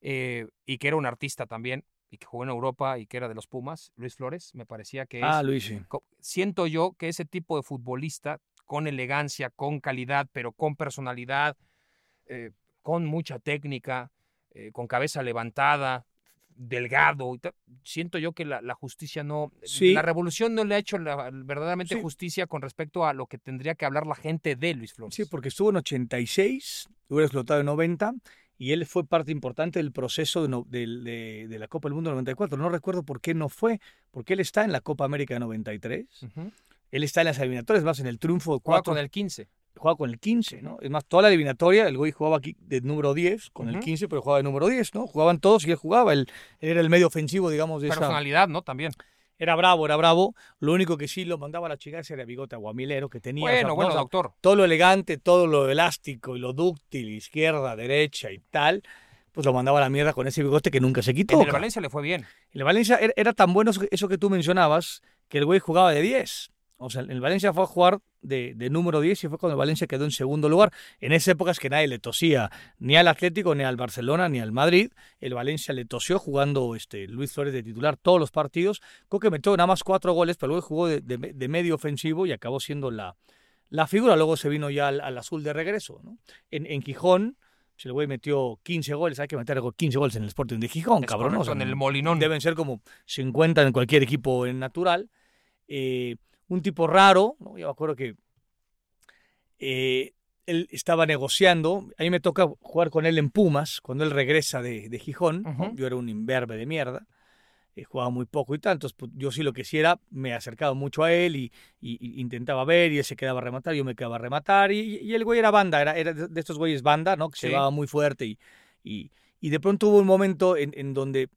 eh, y que era un artista también y que jugó en Europa y que era de los Pumas, Luis Flores, me parecía que es ah, Luis, sí. co- siento yo que ese tipo de futbolista, con elegancia, con calidad, pero con personalidad, eh, con mucha técnica, eh, con cabeza levantada, delgado, siento yo que la, la justicia no, Sí. la revolución no le ha hecho la- verdaderamente Sí. justicia con respecto a lo que tendría que hablar la gente de Luis Flores. Sí, porque estuvo en 86, hubiera explotado en 90 y él fue parte importante del proceso de, no- del- de- de la Copa del Mundo 94. No recuerdo por qué no fue, porque él está en la Copa América 93, Ujú. él está en las eliminatorias, más en el triunfo de Juega cuatro, con el 15. jugaba con el 15, ¿no? Es más, toda la eliminatoria, el güey jugaba aquí de número 10, con el Ujú. 15, pero jugaba de número 10, ¿no? Jugaban todos y él jugaba, él, él era el medio ofensivo, digamos, de esa... Personalidad, ¿no? También. Era bravo, era bravo, lo único que sí lo mandaba a la chica era el bigote aguamilero que tenía. Bueno, ¿no? bueno, doctor. todo lo elegante, todo lo elástico y lo dúctil, izquierda, derecha y tal, pues lo mandaba a la mierda con ese bigote que nunca se quitó. En el. Valencia le fue bien. El Valencia era, era tan bueno eso, que- tú mencionabas que el güey jugaba de 10. O sea, el Valencia fue a jugar de, de número 10 y fue cuando el Valencia quedó en segundo lugar. En esa época es que nadie le tosía ni al Atlético, ni al Barcelona, ni al Madrid. El Valencia le tosió jugando este, Luis Flores de titular todos los partidos. Creo que metió nada más cuatro goles, pero luego jugó de, de- de medio ofensivo y acabó siendo la, la figura. Luego se vino ya al, al azul de regreso. ¿no? En, en Gijón, si el güey metió 15 goles, hay que meter 15 goles en el Sporting de Gijón, cabrón. en el Molinón. Deben ser como 50 en cualquier equipo en natural. Eh, un tipo raro, ¿no? yo me acuerdo que eh, él estaba negociando, a mí me toca jugar con él en Pumas, cuando él regresa de, de Gijón, yo era un imberbe de mierda, eh, jugaba muy poco y tal. Entonces, pues, yo sí lo que hiciera, me acercaba mucho a él y, y- y intentaba ver y él se quedaba a rematar, yo me quedaba a rematar y, y el güey era banda, era, era de estos güeyes banda, ¿no? Que se llevaba muy fuerte y, y, y de pronto hubo un momento en, en donde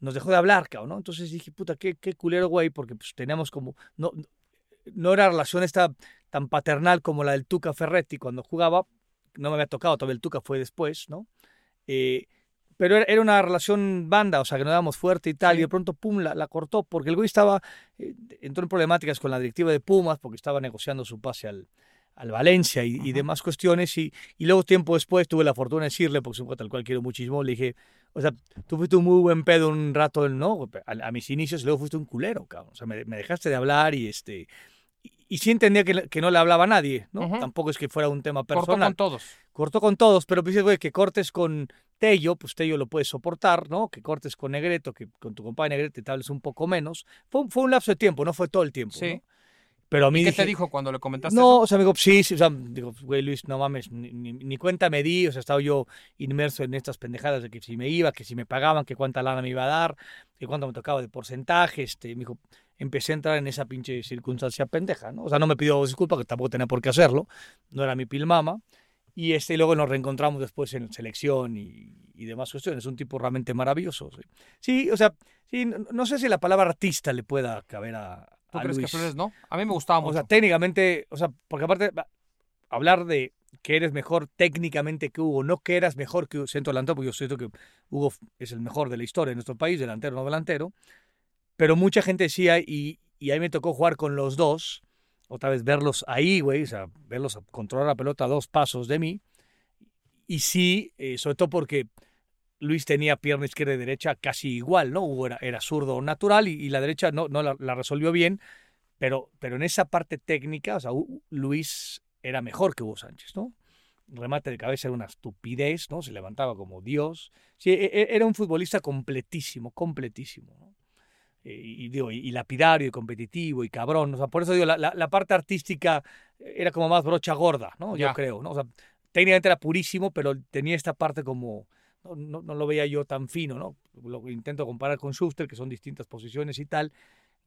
nos dejó de hablar, cabrón, ¿no? Entonces dije, puta, qué, qué culero, güey, porque pues teníamos como, no, no era relación esta tan paternal como la del Tuca Ferretti cuando jugaba, no me había tocado, todavía el Tuca fue después, ¿no? Eh, pero era, una relación banda, o sea, que nos dábamos fuerte y tal, Sí. y de pronto, pum, la, la cortó, porque el güey estaba, eh, entró en problemáticas con la directiva de Pumas, porque estaba negociando su pase al, al Valencia y, y demás cuestiones, y, y luego tiempo después tuve la fortuna de decirle, porque es un cuate al cual quiero muchísimo, le dije, o sea, tú fuiste un muy buen pedo un rato, ¿no? A, a mis inicios, y luego fuiste un culero, cabrón, o sea, me, me dejaste de hablar y este... Y, sí entendía que, que no le hablaba a nadie, ¿no? Tampoco es que fuera un tema Cortó personal con todos. cortó con todos, pero pues, dices, güey, que cortes con Tello, pues Tello lo puedes soportar, ¿no? Que cortes con Negreto, que con tu compadre Negrete te hables un poco menos. Fue, un- fue un lapso de tiempo, no fue todo el tiempo, Sí. ¿no? Pero a mí ¿Y qué dije, te dijo cuando le comentaste no, eso? o sea, me digo, sí, sí, o sea, digo, güey, Luis, no mames, ni, ni- ni cuenta me di, o sea, estaba yo inmerso en estas pendejadas de que si me iba, que si me pagaban, que cuánta lana me iba a dar, que cuánto me tocaba de porcentaje, este, me dijo, empecé a entrar en esa pinche circunstancia pendeja, ¿no? O sea, no me pidió disculpas, que tampoco tenía por qué hacerlo, no era mi pilmama, y este, y luego nos reencontramos después en selección y, y demás cuestiones, un tipo realmente maravilloso, sí. Sí, o sea, sí, no, no sé si la palabra artista le pueda caber a, ¿Tú crees que. Flores no? A mí me gustaba O mucho. sea, técnicamente, o sea, porque aparte, hablar de que eres mejor técnicamente que Hugo, no que eras mejor que centro delantero, porque yo siento que Hugo es el mejor de la historia de nuestro país, delantero, no delantero, pero mucha gente decía, y, y a mí me tocó jugar con los dos, otra vez verlos ahí, güey, o sea, verlos controlar la pelota a dos pasos de mí, y sí, eh, sobre todo porque Luis tenía pierna izquierda y derecha casi igual, ¿no? Hugo era, era zurdo natural y, y la derecha no, no la, la resolvió bien, pero, pero en esa parte técnica, o sea, Luis era mejor que Hugo Sánchez, ¿no? Remate de cabeza era una estupidez, ¿no? Se levantaba como Dios. Sí, e- e- era un futbolista completísimo, completísimo, ¿no? Eh, Y, digo, y, lapidario, y competitivo, y cabrón. O sea, por eso digo, la, la- la parte artística era como más brocha gorda, ¿no? Ya. Yo creo, ¿no? O sea, técnicamente era purísimo, pero tenía esta parte como, no, no, no lo veía yo tan fino, ¿no? Lo intento comparar con Schuster, que son distintas posiciones y tal.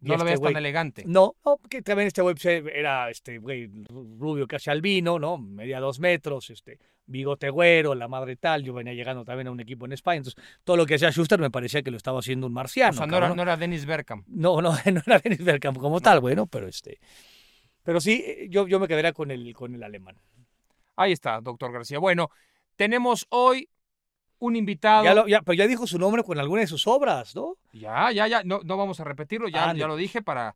Y no lo este veas tan elegante. no, no, porque también este güey pues, era este güey ru- rubio casi albino, ¿no? Medía dos metros, este, bigote güero, la madre tal. Yo venía llegando también a un equipo en España. Entonces, todo lo que hacía Schuster me parecía que lo estaba haciendo un marciano. o sea, no era, no era Dennis Bergkamp. no, no, no era Dennis Bergkamp como tal, güey, ¿no? Pero este. Pero sí, eh, yo, yo me quedaría con el, con el alemán. Ahí está, doctor García. Bueno, tenemos hoy un invitado. Ya lo- ya- pero ya dijo su nombre con alguna de sus obras, ¿no? Ya, ya, ya. No, no vamos a repetirlo. Ya, ya lo dije para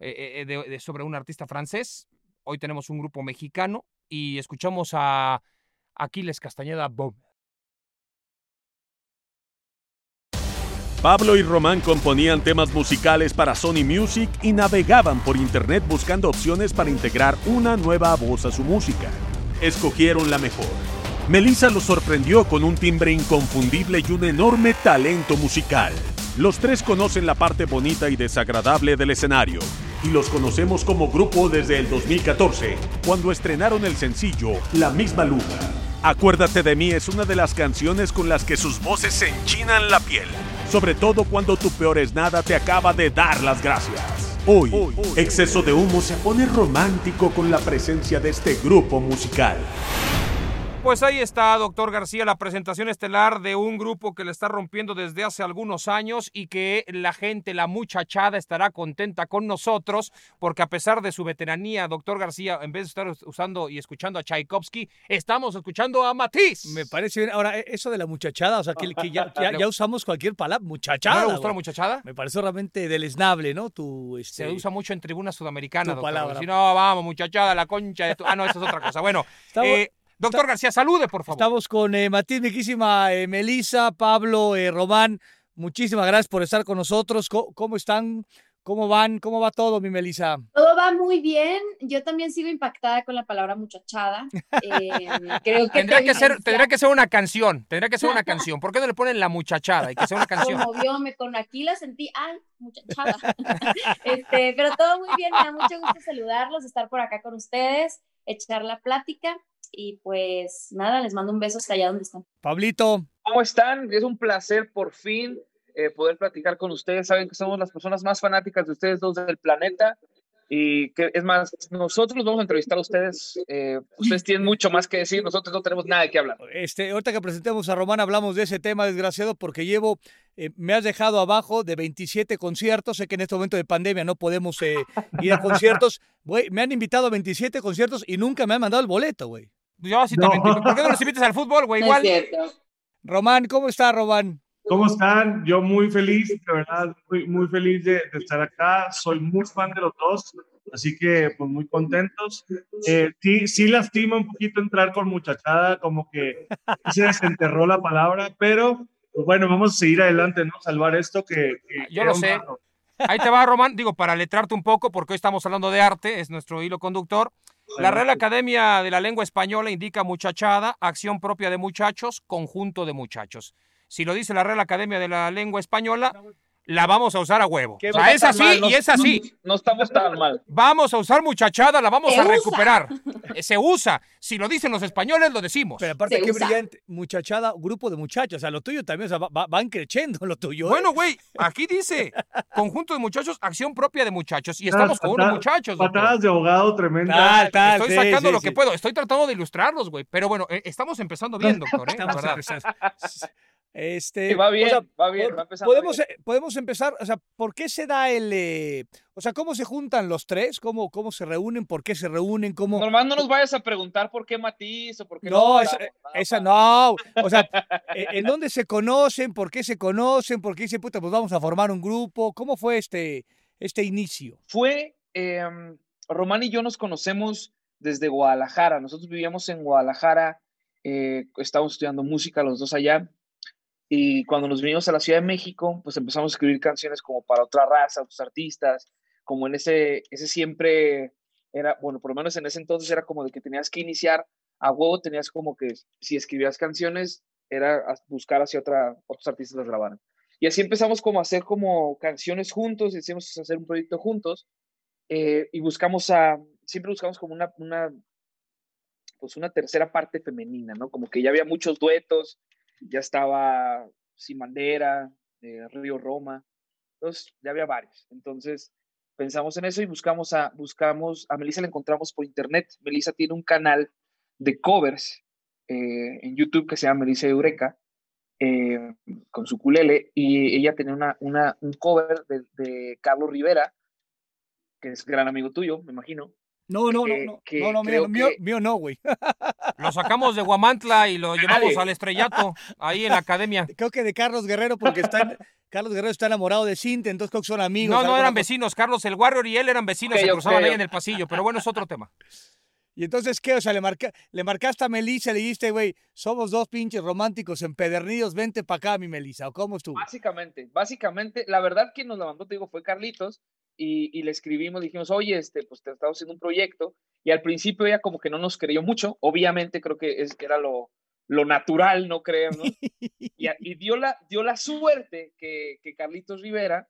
eh, eh, de- de- sobre un artista francés. Hoy tenemos un grupo mexicano y escuchamos a Aquiles Castañeda Boom. Pablo y Román componían temas musicales para Sony Music y navegaban por internet buscando opciones para integrar una nueva voz a su música. Escogieron la mejor. Melissa los sorprendió con un timbre inconfundible y un enorme talento musical. Los tres conocen la parte bonita y desagradable del escenario, y los conocemos como grupo desde el 2014, cuando estrenaron el sencillo La misma luna. Acuérdate de mí es una de las canciones con las que sus voces se enchinan la piel, sobre todo cuando tu peor es nada te acaba de dar las gracias. Hoy, Exceso de Humo se pone romántico con la presencia de este grupo musical. Pues ahí está, doctor García, la presentación estelar de un grupo que le está rompiendo desde hace algunos años y que la gente, la muchachada, estará contenta con nosotros, porque a pesar de su veteranía, doctor García, en vez de estar usando y escuchando a Tchaikovsky, estamos escuchando a Matiz. Me parece bien. Ahora, e- eso de la muchachada, o sea, que, que ya, ya- ya usamos cualquier palabra, muchachada. ¿No le gustó la muchachada? Me pareció realmente deleznable, ¿no? Tu, Se este, usa mucho en tribuna sudamericana, tu doctor. palabra. Si no, vamos, muchachada, la concha de tu... Ah, no, esa es otra cosa. Bueno, Estamos- eh, doctor García, salude, por favor. Estamos con eh, Matiz, miquísima eh, Melisa, Pablo, eh, Román. Muchísimas gracias por estar con nosotros. ¿Cómo, cómo están? ¿Cómo van? ¿Cómo va todo, mi Melisa? Todo va muy bien. Yo también sigo impactada con la palabra muchachada. Eh, creo que Tendrá que, ser, tendrá que ser una canción, tendrá que ser una canción. ¿Por qué no le ponen la muchachada? Hay que ser una canción. conmovió, me con aquí la sentí, ay, muchachada. este, pero todo muy bien, me da mucho gusto saludarlos, estar por acá con ustedes, echar la plática y pues nada, les mando un beso hasta allá donde están. Pablito, ¿Cómo están? Es un placer por fin eh, poder platicar con ustedes. Saben que somos las personas más fanáticas de ustedes dos del planeta. Y que es más, nosotros vamos a entrevistar a ustedes. Eh, ustedes tienen mucho más que decir, nosotros no tenemos nada de qué hablar. Este, ahorita que presentemos a Román hablamos de ese tema, desgraciado, porque llevo, eh, me has dejado abajo de 27 conciertos. Sé que en este momento de pandemia no podemos eh, ir a conciertos. Güey, me han invitado a 27 conciertos y nunca me han mandado el boleto, güey. Yo sí también. ¿Por qué no los invitas al fútbol, güey? No Igual. es cierto. Román, ¿cómo está, Román? ¿Cómo están? Yo muy feliz, de verdad, muy, muy feliz de, de estar acá. Soy muy fan de los dos, así que pues muy contentos. Eh, sí, sí lastima un poquito entrar con muchachada, como que se desenterró la palabra, pero pues bueno, vamos a seguir adelante, ¿no? Salvar esto que... que Yo era lo sé. Ahí te va, Román. Digo, para letrarte un poco, porque hoy estamos hablando de arte, es nuestro hilo conductor. La Real Academia de la Lengua Española indica muchachada, acción propia de muchachos, conjunto de muchachos. Si lo dice la Real Academia de la Lengua Española, la vamos a usar a huevo. O sea, es así no- y es así. No, no estamos tan mal. Vamos a usar muchachada, la vamos Se a usa. recuperar. Eh, Se usa. Si lo dicen los españoles, lo decimos. Pero aparte, Se qué usa. brillante. Muchachada, grupo de muchachos. O sea, lo tuyo también, o sea, va- va- van creciendo lo tuyo. ¿eh? Bueno, güey, aquí dice conjunto de muchachos, acción propia de muchachos. Y estamos con unos Patadas- muchachos. doctor. Patadas de ahogado tremenda. Tal, tal, Estoy sí, sacando sí, lo sí. que puedo. Estoy tratando de ilustrarlos, güey. Pero bueno, eh, estamos empezando bien, doctor. ¿eh? La Estamos verdad. Este, Sí, va bien, o sea, va bien, va podemos, bien. eh, podemos empezar, o sea, ¿por qué se da el, eh, o sea, cómo se juntan los tres? ¿Cómo, cómo se reúnen? ¿Por qué se reúnen? ¿Cómo? Normal no nos vayas a preguntar por qué Matiz o por qué No, no. esa, nada esa no. O sea, eh, ¿en dónde se conocen? ¿Por qué se conocen? ¿Por qué dicen, puta, pues vamos a formar un grupo? ¿Cómo fue este, este inicio? Fue, eh, Román y yo nos conocemos desde Guadalajara. Nosotros vivíamos en Guadalajara, eh, estábamos estudiando música los dos allá. Y cuando nos vinimos a la Ciudad de México, pues empezamos a escribir canciones como para otra raza, otros artistas, como en ese, ese siempre era, bueno, por lo menos en ese entonces era como de que tenías que iniciar a huevo, tenías como que si escribías canciones, era buscar hacia otra, otros artistas las grabaran. Y así empezamos como a hacer como canciones juntos, decidimos hacer un proyecto juntos eh, y buscamos a, siempre buscamos como una, una, pues una tercera parte femenina, ¿no? Como que ya había muchos duetos, ya estaba Sin Bandera, eh, Río Roma, entonces ya había varios. Entonces pensamos en eso y buscamos a, buscamos, a Melissa la encontramos por internet. Melissa tiene un canal de covers eh, en YouTube que se llama Melissa Eureka, eh, con su culele, y ella tenía una, una, un cover de, de Carlos Rivera, que es gran amigo tuyo, me imagino. No, no, no, Que- no, que no, no, mío, creo mío, que- mío no, güey. Lo sacamos de Guamantla y lo llevamos Dale. al estrellato, ahí en la academia. Creo que de Carlos Guerrero, porque está, Carlos Guerrero está enamorado de Cinta, entonces creo que son amigos. No, no eran vecinos. Carlos el Warrior y él eran vecinos, Ok, se cruzaban ahí en el pasillo. Pero bueno, es otro tema. Y entonces, ¿qué? O sea, le, marca, le marcaste a Melissa, le dijiste, güey, somos dos pinches románticos empedernidos, vente para acá, mi Melissa. ¿O cómo estuvo? Básicamente, básicamente, la verdad que nos la mandó, te digo, fue Carlitos, y, y le escribimos, dijimos, oye, este, pues te estamos haciendo un proyecto, y al principio ella como que no nos creyó mucho, obviamente creo que es, era lo, lo natural, no creo, ¿no? Y, y dio, la, dio la suerte que, que Carlitos Rivera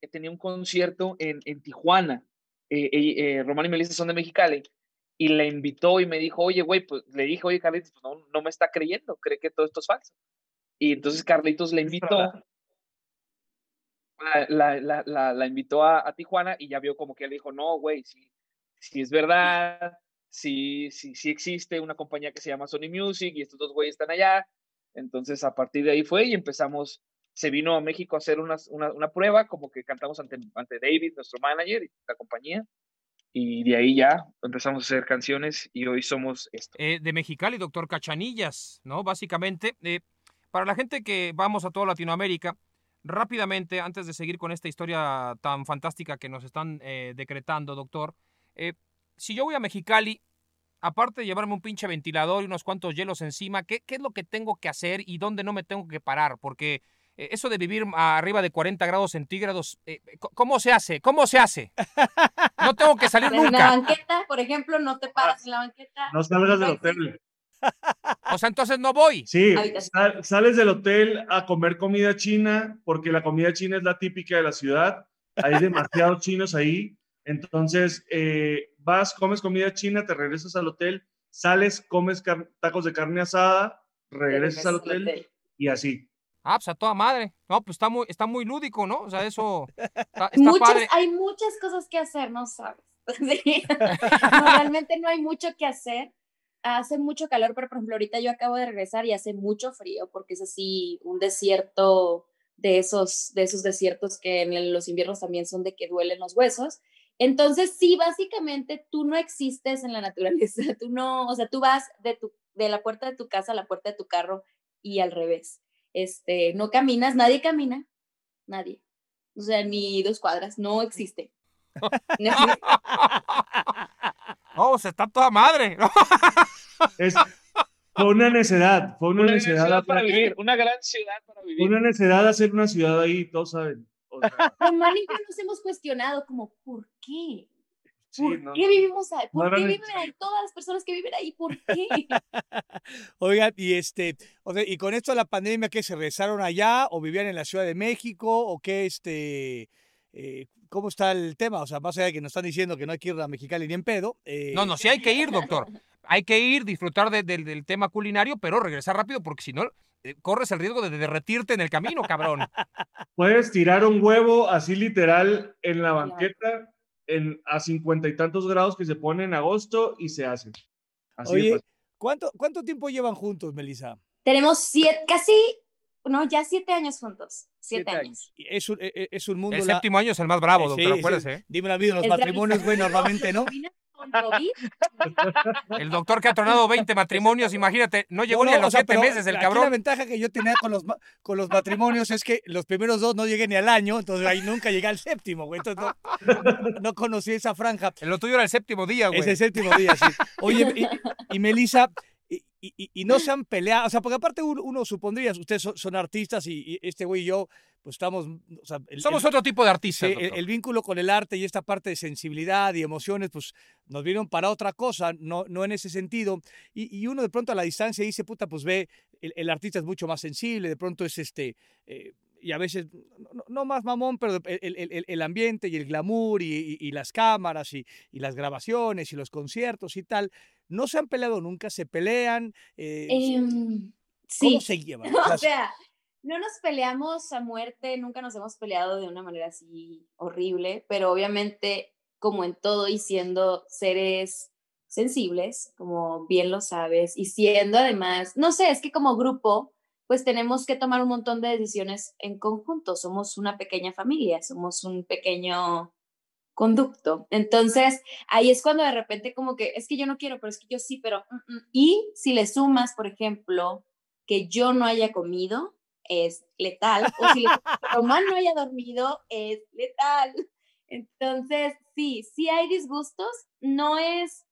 eh, tenía un concierto en, en Tijuana, eh, eh, eh, Román y Melissa son de Mexicali, y le invitó y me dijo, oye, güey, pues le dije, oye, Carlitos, pues no, no me está creyendo, cree que todo esto es falso. Y entonces Carlitos le invitó, la, la, la, invitó a, Tijuana y ya vio como que él dijo, no, güey, si, si es verdad, si, si, si existe una compañía que se llama Sony Music y estos dos güeyes están allá. Entonces a partir de ahí fue y empezamos, se vino a México a hacer una, una, una prueba, como que cantamos ante, ante David, nuestro manager y la compañía. Y de ahí ya empezamos a hacer canciones y hoy somos esto. Eh, de Mexicali, doctor Cachanillas, ¿no? Básicamente, eh, para la gente que vamos a toda Latinoamérica, rápidamente, antes de seguir con esta historia tan fantástica que nos están eh, decretando, doctor, eh, si yo voy a Mexicali, aparte de llevarme un pinche ventilador y unos cuantos hielos encima, ¿qué, qué es lo que tengo que hacer y dónde no me tengo que parar? Porque eh, eso de vivir arriba de 40 grados centígrados, eh, ¿cómo se hace? ¿Cómo se hace? No tengo que salir En nunca. la banqueta, por ejemplo, no te paras en la banqueta. No salgas del hotel. O sea, entonces no voy. Sí, sal- sales del hotel a comer comida china, porque la comida china es la típica de la ciudad. Hay demasiados chinos ahí. Entonces, eh, vas, comes comida china, te regresas al hotel, sales, comes tacos de carne asada, regresas al hotel y así. Ah, pues a toda madre. No, pues está muy, está muy lúdico, ¿no? O sea, eso está, está Muchas, padre. hay muchas cosas que hacer, no sabes. Sí. No, realmente no hay mucho que hacer. Hace mucho calor, pero por ejemplo, ahorita yo acabo de regresar y hace mucho frío porque es así un desierto de esos, de esos desiertos que en los inviernos también son de que duelen los huesos. Entonces, sí, básicamente tú no existes en la naturaleza. Tú no, o sea, tú vas de, tu, de la puerta de tu casa a la puerta de tu carro y al revés. Este, no caminas, nadie camina, nadie. O sea, ni dos cuadras, no existe. No. Oh, se está toda madre. Es, fue una necedad, fue una, Una gran necedad. ciudad para vivir, una gran ciudad para Fue vivir. una necedad hacer una ciudad ahí, todos saben. O sea, nos hemos cuestionado como, ¿por qué? sí, ¿Por no, qué no. vivimos ahí? ¿Por No qué viven ahí todas las personas que viven ahí? ¿Por qué? Oigan, y este, o sea, y con esto de la pandemia, ¿qué se regresaron allá o vivían en la Ciudad de México o qué, este, eh, cómo está el tema? O sea, más allá de que nos están diciendo que no hay que ir a Mexicali ni en pedo. eh, No, no, sí hay que ir, doctor. Hay que ir, disfrutar de- del- del tema culinario, pero regresar rápido porque si no, eh, corres el riesgo de derretirte en el camino, cabrón. Puedes tirar un huevo así literal en la banqueta en, a cincuenta y tantos grados que se pone en agosto y se hace. Así de Oye. ¿cuánto, ¿cuánto tiempo llevan juntos, Melissa? Tenemos siete, casi, no, ya siete años juntos. Siete, años. Es un, e- e- es un mundo... El la- séptimo año es el más bravo, Sí, doctor, sí. acuérdese. ¿eh? Dime la vida, los matrimonios, güey, normalmente, ¿no? Combina con COVID. El doctor que ha tronado 20 matrimonios, imagínate, no llegó No, ni a los o sea, meses el aquí La cabrón. ventaja que yo tenía con los, con los matrimonios es que los primeros dos no llegué ni al año, entonces ahí nunca llegué al séptimo, güey. Entonces no, no conocí esa franja. Lo tuyo era el séptimo día, güey. Es el séptimo día, sí. Oye, y, y Melissa, y, y- y no se han peleado, o sea, porque aparte uno, uno supondría, ustedes son, son artistas y, y este güey y yo, pues estamos, o sea, el- Somos el- otro tipo de artistas, el, vínculo con el arte y esta parte de sensibilidad y emociones, pues nos vieron para otra cosa, no, no en ese sentido. Y, y uno de pronto a la distancia dice, puta, pues ve, el, el artista es mucho más sensible, de pronto es este, eh, y a veces, no, más mamón, pero el, el- el- ambiente y el glamour y, y- y las cámaras y, y las grabaciones y los conciertos y tal, no se han peleado nunca, se pelean. eh, Em, ¿Cómo sí. se llevan? O sea, no nos peleamos a muerte, nunca nos hemos peleado de una manera así horrible, pero obviamente, como en todo y siendo seres sensibles, como bien lo sabes, y siendo además, no sé, es que como grupo, pues tenemos que tomar un montón de decisiones en conjunto. Somos una pequeña familia, somos un pequeño conducto. Entonces, ahí es cuando de repente como que, es que yo no quiero, pero es que yo sí, pero... mm, mm". Y si le sumas, por ejemplo, que yo no haya comido, es letal. O si Román no haya dormido, es letal. Entonces, sí, sí hay disgustos, no es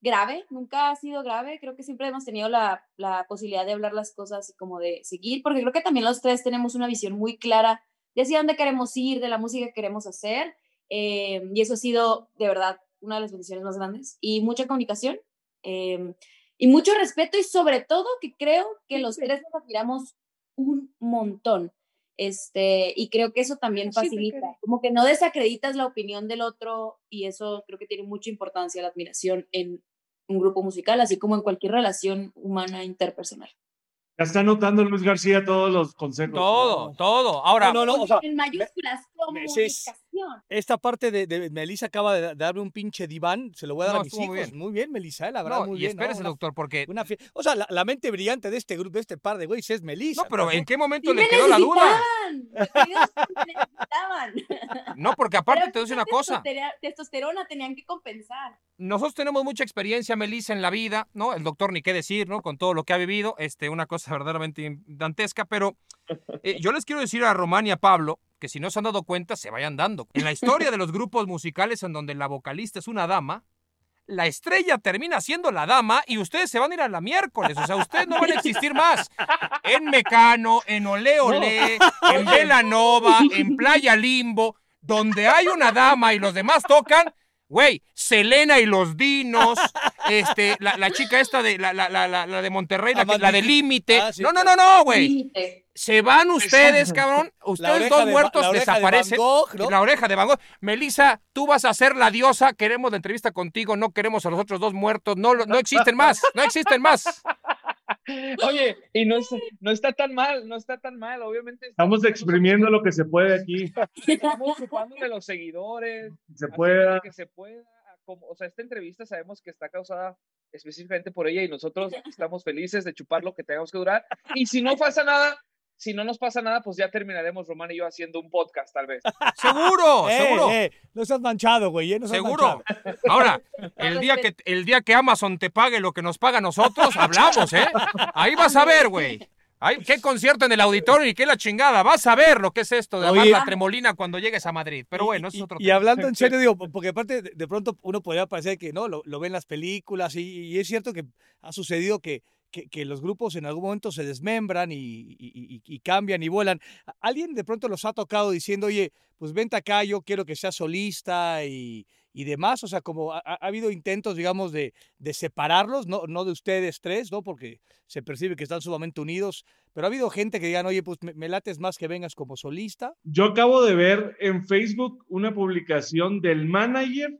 grave, nunca ha sido grave, creo que siempre hemos tenido la, la posibilidad de hablar las cosas y como de seguir, porque creo que también los tres tenemos una visión muy clara de hacia dónde queremos ir, de la música que queremos hacer, eh, y eso ha sido de verdad una de las bendiciones más grandes, y mucha comunicación, eh, y mucho respeto, y sobre todo que creo que los tres nos admiramos un montón. Este, y creo que eso también facilita, como que no desacreditas la opinión del otro y eso creo que tiene mucha importancia la admiración en un grupo musical, así como en cualquier relación humana interpersonal. Ya está anotando Luis García todos los consejos. Todo, todo. Ahora, No, no, no, o sea, en mayúsculas, me- sí, Esta parte de, de Melissa acaba de, darme un pinche diván, se lo voy a dar No, a mis hijos. muy bien. Muy bien, Melissa, eh, la verdad, no, muy y bien. espérese, doctor, porque... una fie- O sea, la, la mente brillante de este grupo, de este par de güeyes es Melissa. No, pero ¿en qué momento me le quedó la duda? No, porque aparte Pero te doy una cosa. testosterona- Testosterona tenían que compensar. Nosotros tenemos mucha experiencia, Melissa, en la vida, ¿no? El doctor ni qué decir, ¿no? Con todo lo que ha vivido, este, una cosa verdaderamente dantesca, pero eh, yo les quiero decir a Román y a Pablo que si no se han dado cuenta, se vayan dando. En la historia de los grupos musicales en donde la vocalista es una dama, la estrella termina siendo la dama y ustedes se van a ir a la miércoles. O sea, ustedes no van a existir más. En Mecano, en Ole Ole, en Velanova, en Playa Limbo, donde hay una dama y los demás tocan. Güey, Selena y los Dinos, este, la, la chica esta de la, la, la, de Monterrey, la, que- la de Límite. Ah, sí, no, no, no, no, güey. Se van ustedes, cabrón. Ustedes dos de muertos la oreja de desaparecen. Van Gogh, ¿no? La oreja de Van Gogh. Melissa, tú vas a ser la diosa. Queremos la entrevista contigo. No queremos a los otros dos muertos. No, no existen más. No existen más. Oye, y no, es- no está tan mal, no está tan mal, obviamente. Estamos exprimiendo lo que se puede aquí. Estamos chupándole los seguidores, Se pueda. que se pueda. Como, o sea, esta entrevista sabemos que está causada específicamente por ella y nosotros estamos felices de chupar lo que tengamos que durar. Y si no pasa nada, si no nos pasa nada, pues ya terminaremos Román y yo haciendo un podcast, tal vez. Seguro, Eh, seguro. eh, no seas manchado, güey. eh, no Seguro. manchado. Ahora, el día que el día que Amazon te pague lo que nos paga a nosotros, hablamos, ¿eh? Ahí vas a ver, güey. Ay, qué concierto en el auditorio y qué la chingada. Vas a ver lo que es esto de amar la tremolina cuando llegues a Madrid. Pero bueno, eso es otro y, y tema. hablando en serio, digo, porque aparte de, pronto uno podría parecer que no, lo, lo ve en las películas y, y es cierto que ha sucedido que, que, los grupos en algún momento se desmembran y, cambian y vuelan. ¿A- ¿Alguien de pronto los ha tocado diciendo, oye, pues vente acá, yo quiero que seas solista y, demás? O sea, como ha, ha habido intentos, digamos, de, de separarlos, no, no de ustedes tres, ¿no? Porque se percibe que están sumamente unidos, pero ha habido gente que digan, oye, pues me, me lates más que vengas como solista. Yo acabo de ver en Facebook una publicación del manager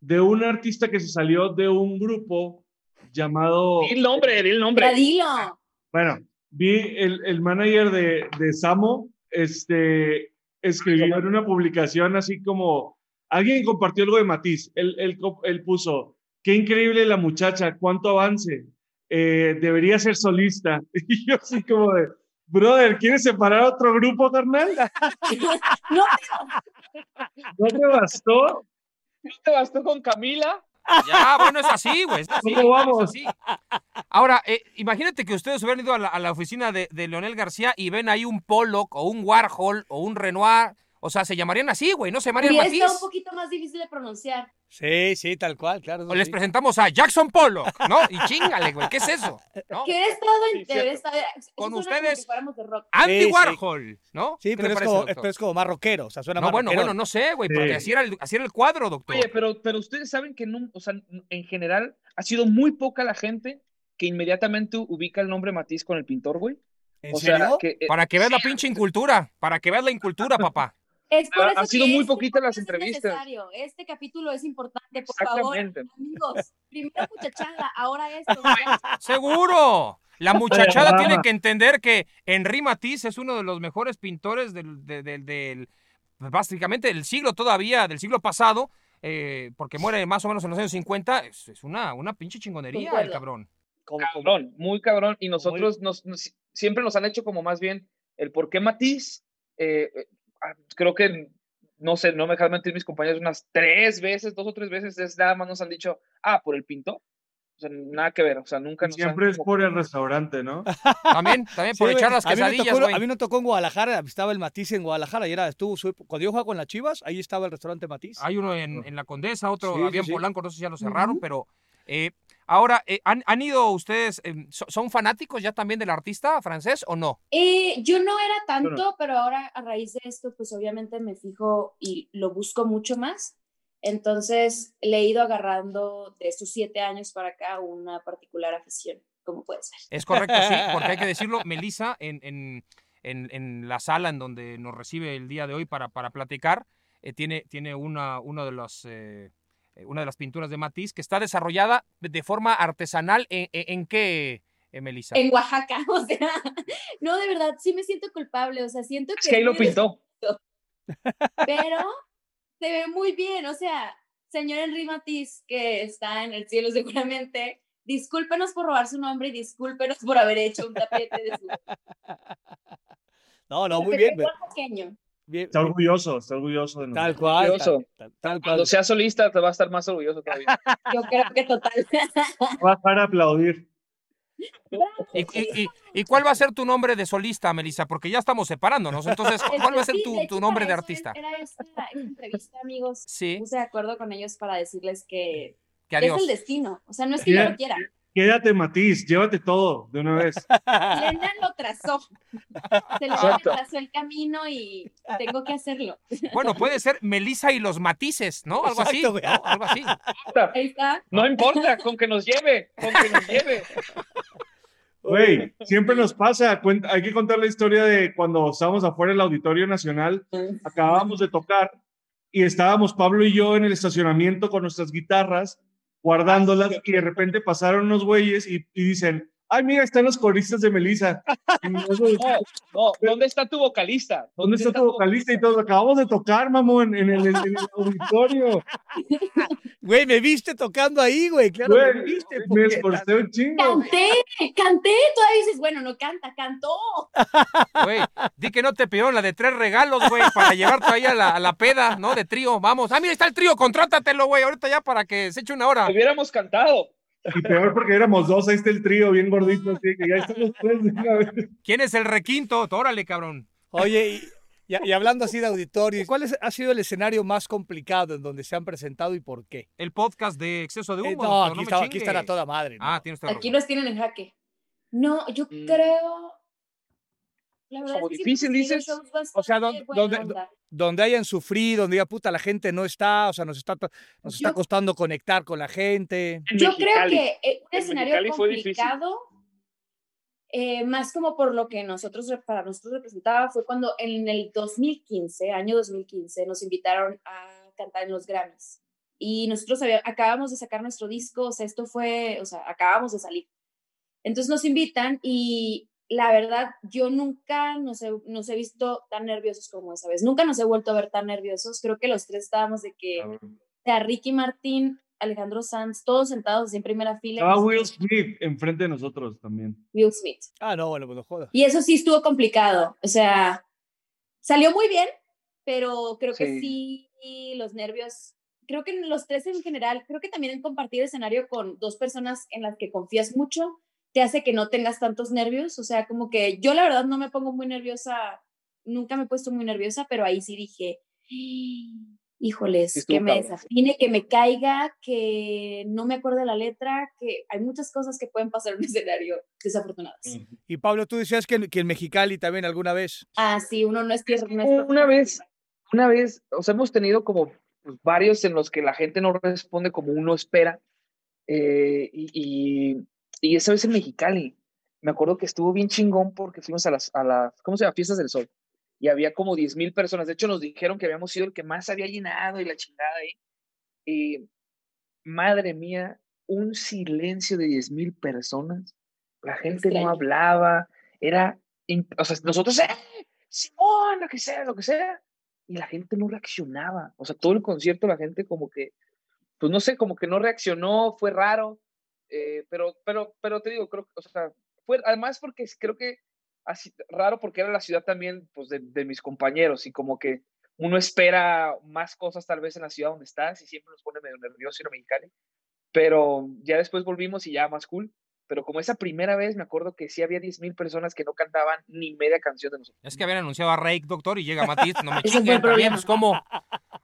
de un artista que se salió de un grupo llamado. Di el nombre, di el Ya nombre. dilo. Bueno, vi el, el manager de, de Samo, este, escribió en una publicación así como, alguien compartió algo de Matiz, él, él, él puso, qué increíble la muchacha, cuánto avance, eh, debería ser solista. Y yo así como de, brother, ¿quieres separar otro grupo, carnal? No, ¿No te bastó? ¿No te bastó con Camila? Ya, bueno, es así, güey. ¿Cómo es vamos? así. Ahora, eh, imagínate que ustedes hubieran ido a la, a la oficina de, de Leonel García y ven ahí un Pollock o un Warhol o un Renoir. O sea, se llamarían así, güey, no se llamarían Matiz. estado un poquito más difícil de pronunciar. Sí, sí, tal cual, claro. O les presentamos a Jackson Pollock, ¿no? Y chingale, güey, ¿qué es eso? ¿No? Que hubiera estado en. Sí, eso Con ustedes. Andy Sí, sí. Warhol, ¿no? Sí, ¿Qué pero es, parece, como, pero es como más rockero, o sea, suena No, más bueno, bueno, no sé, güey, Sí. porque así era, el, así era el cuadro, doctor. Oye, pero, pero ustedes saben que no, o sea, en general ha sido muy poca la gente que inmediatamente ubica el nombre Matiz con el pintor, güey. ¿En O sea, que, eh, Para que veas la pinche incultura, para que veas la incultura, papá. Es por Ha- eso han sido que muy este poquitas las entrevistas. necesario. Este capítulo es importante, por favor. Exactamente. Amigos, primero muchachada, ahora esto. Seguro. La muchachada tiene que entender que Henri Matisse es uno de los mejores pintores del, del, del- del- pues, básicamente del siglo todavía, del siglo pasado, eh, porque muere más o menos en los años 50. Es, es una, una pinche chingonería el cabrón. Cabrón, muy cabrón. Y nosotros nos, nos- siempre nos han hecho como más bien el por qué Matiz. eh, creo que, no sé, no me dejan mentir mis compañeros unas tres veces, dos o tres veces, es nada más nos han dicho, ah, por el pintor. O sea, nada que ver, o sea, nunca nos han Siempre es por el restaurante, ¿no? También, también Sí, por güey, echar las quesadillas, güey. A mí no tocó en Guadalajara, estaba el Matiz en Guadalajara y era, estuvo, cuando yo jugaba con las Chivas, ahí estaba el restaurante Matiz. Hay uno en, en La Condesa, otro Sí, había sí, en sí. Polanco, no sé si ya lo cerraron, pero eh, ahora, eh, ¿han, han ido ustedes, eh, so- son fanáticos ya también del artista francés o no? Eh, yo no era tanto, Bueno. pero ahora a raíz de esto, pues obviamente me fijo y lo busco mucho más. Entonces le he ido agarrando de estos siete años para acá una particular afición, como puede ser. Es correcto, sí, porque hay que decirlo, Melissa, en, en, en, en la sala en donde nos recibe el día de hoy para, para platicar, eh, tiene, tiene una, una, de las, eh, eh, una de las pinturas de Matisse que está desarrollada de forma artesanal. ¿En, en, en qué, eh, Melissa? En Oaxaca, o sea, no, de verdad, sí me siento culpable, o sea, siento que... Es que ahí lo pintó. pero se ve muy bien, o sea, señor Henry Matiz, que está en el cielo seguramente, discúlpenos por robar su nombre y discúlpenos por haber hecho un tapete de su No, no, muy bien. pequeño. Bien, Está orgulloso, está orgulloso de Tal nosotros. cual. Tal, Orgulloso. tal- tal cual. Cuando sea solista te va a estar más orgulloso todavía. Yo creo que total. Va a dejar de aplaudir. ¿Y, y, y, y cuál va a ser tu nombre de solista, Melissa? Porque ya estamos separándonos. Entonces, ¿cuál va a ser tu, tu nombre de artista? Era esta, entrevista, amigos. Sí, Puse de acuerdo con ellos para decirles que que es el destino. O sea, no es que yo lo quiera. Quédate, Matiz, llévate todo de una vez. Elena lo trazó. Se le trazó el camino y tengo que hacerlo. Bueno, puede ser Melissa y los matices, ¿no? Algo así. Exacto. ¿no? Algo así. Ahí está. No importa, con que nos lleve, con que nos lleve. Güey, siempre nos pasa. Hay que contar la historia de cuando estábamos afuera del Auditorio Nacional, acabábamos de tocar y estábamos Pablo y yo en el estacionamiento con nuestras guitarras, guardándolas y de repente pasaron unos güeyes y, y dicen, ay, mira, están los coristas de Melissa. No, no, ¿dónde está tu vocalista? ¿Dónde está tu vocalista? Y todos acabamos de tocar, mamón, en el, en el auditorio. Güey, me viste tocando ahí, güey. Claro, Güey, me viste. me esforcé un chingo. Canté, canté. Todavía dices, bueno, no canta, cantó. Güey, di que no te pidieron la de tres regalos, güey, para llevarte ahí a la, a la peda, ¿no? De trío, vamos. Ah, mira, está el trío, contrátatelo, güey, ahorita ya para que se eche una hora. Hubiéramos cantado. Y peor porque éramos dos, ahí está el trío bien gordito, así que ya están los tres de una vez. ¿Quién es el requinto? Órale, cabrón. Oye, y, y- y hablando así de auditorio, ¿cuál es- ha sido el escenario más complicado en donde se han presentado y por qué? El podcast de exceso de Eh, humo. no, doctor, aquí, me está, aquí chingues. están a toda madre. ¿no? Ah, Aquí nos tienen en jaque. No, yo Mm. creo. La verdad Como es que difícil, dices. O sea, ¿dónde- buena dónde- onda. Donde hayan sufrido, donde diga, puta, la gente no está, o sea, nos está, nos está Yo- costando conectar con la gente. En Yo creo que eh, un En escenario complicado, eh, más como por lo que nosotros, para nosotros representaba, fue cuando en el 2015, año 2015, nos invitaron a cantar en los Grammys. Y nosotros había- acabamos de sacar nuestro disco, o sea, esto fue, o sea, acabamos de salir. Entonces nos invitan y la verdad, yo nunca nos he, nos he visto tan nerviosos como esa vez. Nunca nos he vuelto a ver tan nerviosos. Creo que los tres estábamos de que, o sea, Ricky Martín, Alejandro Sanz, todos sentados en primera fila. Y Will Smith enfrente de nosotros también. Will Smith. Ah, no, bueno, pues no jodas. Y eso sí estuvo complicado. O sea, salió muy bien, pero creo que Sí. sí, los nervios, creo que los tres en general, creo que también en compartir escenario con dos personas en las que confías mucho, te hace que no tengas tantos nervios. O sea, como que yo la verdad no me pongo muy nerviosa, nunca me he puesto muy nerviosa, pero ahí sí dije, híjoles, Sí que me cabrón. desafine, que me caiga, que no me acuerde la letra, que hay muchas cosas que pueden pasar en un escenario desafortunadas. Y Pablo, tú decías que, en- que en Mexicali también alguna vez. Ah, sí, uno no es tierra. no es Una vez, una vez, o sea, hemos tenido como pues, varios en los que la gente no responde como uno espera. eh, y, y, y esa vez en Mexicali, me acuerdo que estuvo bien chingón porque fuimos a las, a las ¿cómo se llama? Fiestas del Sol. Y había como 10 mil personas. De hecho, nos dijeron que habíamos sido el que más había llenado y la chingada ahí. Y madre mía, un silencio de 10 mil personas. La gente no hablaba. Era, o sea, nosotros, ¡eh! Simón, lo que sea, lo que sea. Y la gente no reaccionaba. O sea, todo el concierto la gente como que, pues no sé, como que no reaccionó, fue raro. Eh, pero, pero, pero te digo, creo que, o sea, fue, además porque creo que así, raro porque era la ciudad también, pues, de, de mis compañeros y como que uno espera más cosas tal vez en la ciudad donde estás y siempre nos pone medio nervioso ir a Mexicali. Pero ya después volvimos y ya más cool. Pero como esa primera vez me acuerdo que sí había 10 mil personas que no cantaban ni media canción de nosotros. Es que habían anunciado a Rake, doctor, y llega Matiz. No me chinguen también, pues cómo.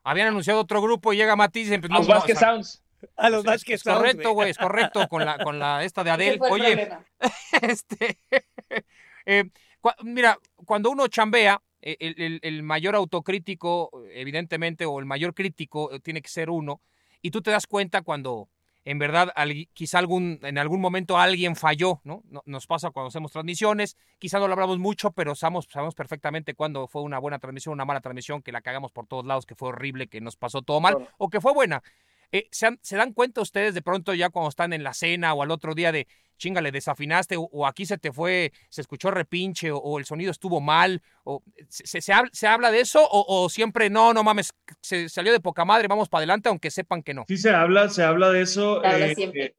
Habían anunciado otro grupo y llega Matiz. y, pues, no, Los no, Vázquez o sea, Sounds. A los es- más que es correcto, güey, es correcto con la, con la esta de Ese Adele. fue el Oye, este, eh, mira, cuando uno chambea, eh, el, el- el mayor autocrítico, evidentemente, o el mayor crítico eh, tiene que ser uno, y tú te das cuenta cuando en verdad algui- quizá algún, en algún momento alguien falló, ¿no? No- Nos pasa cuando hacemos transmisiones, quizá no lo hablamos mucho, pero sabemos, sabemos perfectamente cuándo fue una buena transmisión, una mala transmisión, que la cagamos por todos lados, que fue horrible, que nos pasó todo mal, Claro. o que fue buena. Eh, ¿se, han- ¿Se dan cuenta ustedes de pronto ya cuando están en la cena o al otro día de, chinga, le desafinaste o, o aquí se te fue, se escuchó repinche o, o el sonido estuvo mal? O, ¿se, se, se habla, se habla de eso o, o siempre no, no mames, se salió de poca madre, vamos para adelante aunque sepan que no? Sí se habla, se habla de eso. Se habla eh, siempre. eh,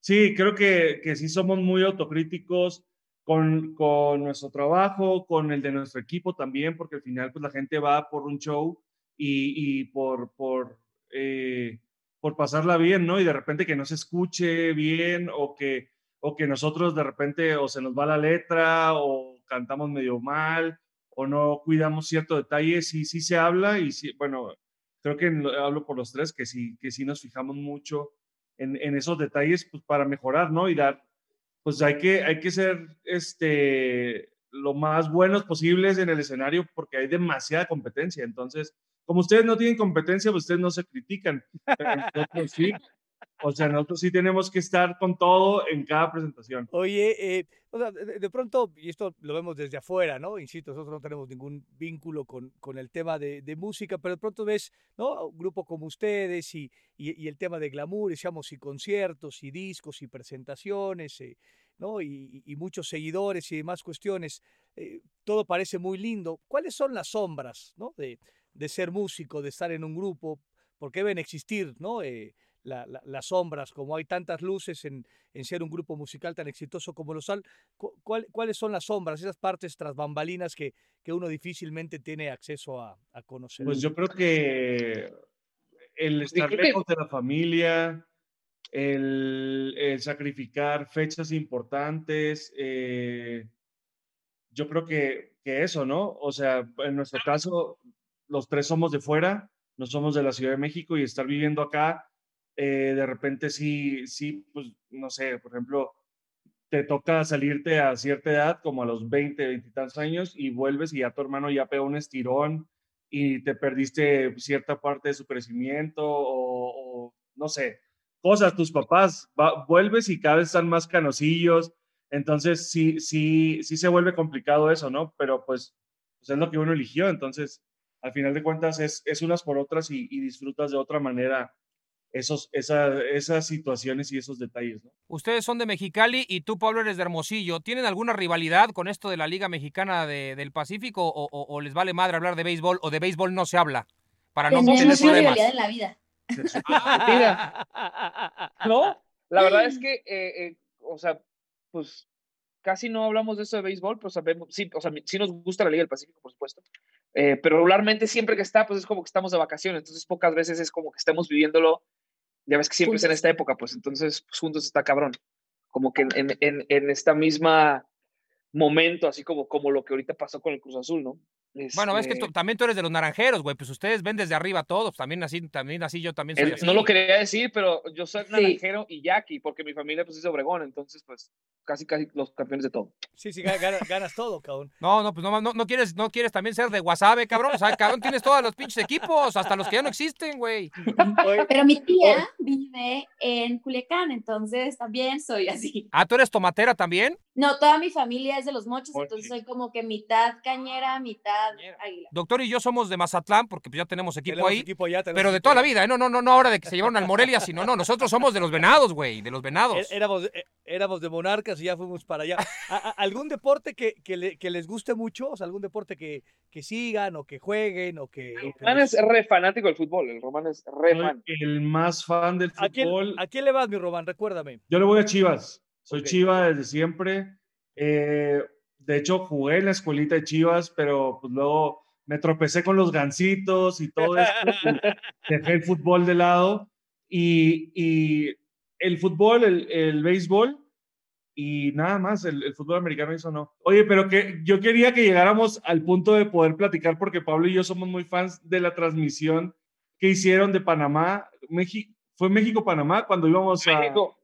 sí, creo que, que sí somos muy autocríticos con, con nuestro trabajo, con el de nuestro equipo también, porque al final pues la gente va por un show y, y por, por, eh, por pasarla bien, ¿no? Y de repente que no se escuche bien o que, o que nosotros de repente o se nos va la letra o cantamos medio mal o no cuidamos cierto detalle, sí, sí se habla y sí, bueno, creo que lo- hablo por los tres, que sí, que sí nos fijamos mucho en, en esos detalles pues, para mejorar, ¿no? Y dar, pues hay que, hay que ser este, lo más buenos posibles en el escenario porque hay demasiada competencia. Entonces, como ustedes no tienen competencia, pues ustedes no se critican. Pero nosotros sí. O sea, nosotros sí tenemos que estar con todo en cada presentación. Oye, eh, o sea, de, de pronto, y esto lo vemos desde afuera, ¿no? Insisto, nosotros no tenemos ningún vínculo con, con el tema de, de música, pero de pronto ves, ¿no? Un grupo como ustedes y, y, y el tema de glamour, decíamos, y conciertos, y discos, y presentaciones, eh, ¿no? Y, y muchos seguidores y demás cuestiones. Eh, todo parece muy lindo. ¿Cuáles son las sombras ¿no? de, de ser músico, de estar en un grupo? Porque deben existir ¿no? Eh, la- la- las sombras, como hay tantas luces en, en ser un grupo musical tan exitoso como los Al. cu- cuál- ¿Cuáles son las sombras, esas partes tras bambalinas que, que uno difícilmente tiene acceso a, a conocer? Pues yo creo que el estar lejos de la familia, el, el sacrificar fechas importantes, eh, yo creo que, que eso, ¿no? O sea, en nuestro caso, los tres somos de fuera, no somos de la Ciudad de México y estar viviendo acá, eh, de repente sí, sí, pues no sé, por ejemplo, te toca salirte a cierta edad, como a los 20, 20 y tantos años, y vuelves y ya tu hermano ya pegó un estirón y te perdiste cierta parte de su crecimiento o, no sé, cosas, tus papás, vuelves y cada vez están más canosillos, entonces sí, sí, sí se vuelve complicado eso, ¿no? Pero pues, pues es lo que uno eligió, entonces al final de cuentas es, es unas por otras y, y disfrutas de otra manera esos, esa- esas situaciones y esos detalles, ¿no? Ustedes son de Mexicali y tú, Pablo, eres de Hermosillo. ¿Tienen alguna rivalidad con esto de la Liga Mexicana de- del Pacífico o, o- o les vale madre hablar de béisbol o de béisbol no se habla? Para no tener problemas. rivalidad en la vida. Mira, ¿no? La verdad es que, eh, eh, o sea, pues casi no hablamos de eso de béisbol, pero sabemos, sí, o sea, sí nos gusta la Liga del Pacífico, por supuesto. Eh, pero regularmente siempre que está, pues es como que estamos de vacaciones, entonces pocas veces es como que estemos viviéndolo. Ya ves que siempre es en esta época, pues entonces pues, juntos está cabrón. Como que en, en, en, en esta misma momento, así como, como lo que ahorita pasó con el Cruz Azul, ¿no? Bueno, ves que Este, tú- también tú eres de los naranjeros, güey. Pues ustedes ven desde arriba todos. También así, también así yo también soy él- así. no lo quería decir, pero yo soy Sí. naranjero y yaqui, porque mi familia pues es de Obregón, entonces pues casi casi los campeones de todo. Sí, sí, ga- ganas, ganas todo, cabrón. No, no, pues no, no, no quieres, no quieres también ser de Wasabe, cabrón. O sea, cabrón, tienes todos los pinches equipos, hasta los que ya no existen, güey. Pero mi tía vive en Culiacán, entonces también soy así. Ah, ¿tú eres tomatera también? No, toda mi familia es de los mochos, entonces soy como que mitad cañera, mitad águila. Doctor y yo somos de Mazatlán, porque pues ya tenemos equipo tenemos ahí. equipo allá, tenemos Pero de equipo toda la vida, ¿eh? No, no, no, no ahora de que se llevaron al Morelia, sino no, nosotros somos de los venados, güey, de los venados. É- Éramos, é- éramos de monarcas y ya fuimos para allá. ¿A- a- ¿Algún deporte que, que, le- que les guste mucho? O sea, algún deporte que, que sigan o que jueguen o que... El Román es re fanático del fútbol, el Román es re Soy fan. el más fan del ¿A quién, fútbol. ¿A quién le vas, mi Román? Recuérdame. Yo le voy a Chivas. Soy Ok. Chiva desde siempre. Eh, de hecho, jugué en la escuelita de Chivas, pero pues luego me tropecé con los gancitos y todo esto. dejé el fútbol de lado. Y, y el fútbol, el, el béisbol y nada más, el, el fútbol americano eso no. Oye, pero que yo quería que llegáramos al punto de poder platicar porque Pablo y yo somos muy fans de la transmisión que hicieron de Panamá. México, fue México-Panamá cuando íbamos a... México,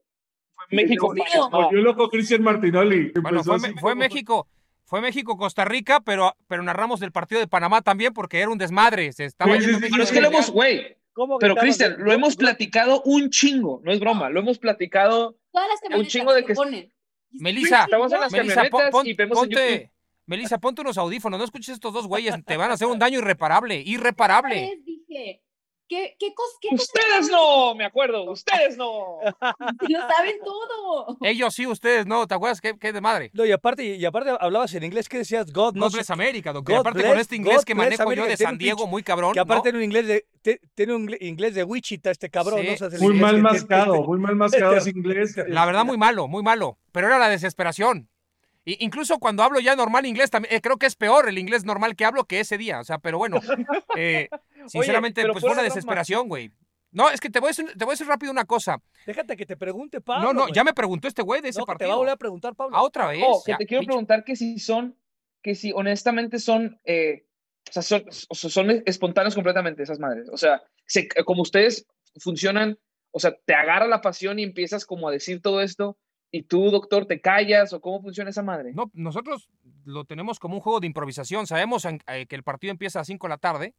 México. Volvió loco Cristian Martinoli. Bueno, fue, fue como- México, fue México-Costa Rica, pero, pero narramos del partido de Panamá también porque era un desmadre. Se estaba Sí, sí, yendo sí, México Pero es que lo hemos, güey, ¿Cómo pero Cristian, lo hemos platicado un chingo, no es broma, lo hemos platicado. Todas las camionetas chingo de que ponen. Melissa, Estamos en las Melissa, pon- camionetas pon- y vemos en ponte. Melissa, ponte unos audífonos, no escuches estos dos güeyes, te van a hacer un daño irreparable, irreparable. Dije, ¿qué, qué, cos, qué cosas Ustedes no, me acuerdo, ustedes no. Lo saben todo. Ellos sí, ustedes no, ¿te acuerdas qué, qué de madre? No, y aparte, y aparte hablabas en inglés, ¿qué decías? God, no God bless América, doctor. God aparte bless- con este inglés God que manejo yo America. de San Diego, muy cabrón. Que aparte ¿no? tiene un inglés de, te- tiene un inglés de Wichita este cabrón, Sí. ¿no? O sea, es el Muy mal que- mascado, muy mal mascado ese inglés. La verdad, muy malo, muy malo. Pero era la desesperación. Y incluso cuando hablo ya normal inglés, también, eh, creo que es peor el inglés normal que hablo que ese día. O sea, pero bueno, eh, sinceramente, pero pues fue una desesperación, güey. No, es que te voy, a decir, te voy a decir rápido una cosa. Déjate que te pregunte, Pablo. no, no, ya me preguntó este güey de ese No, que te partido. va a volver a preguntar, Pablo. Ah, otra vez. Oh, que Ya, te quiero preguntar que si son, que si honestamente son, eh, o sea, son, o sea, son espontáneos completamente esas madres. O sea, se- como ustedes funcionan, o sea, te agarra la pasión y empiezas como a decir todo esto y tú, doctor, te callas o cómo funciona esa madre. No, nosotros lo tenemos como un juego de improvisación. Sabemos en- eh, que el partido empieza a las 5 de la tarde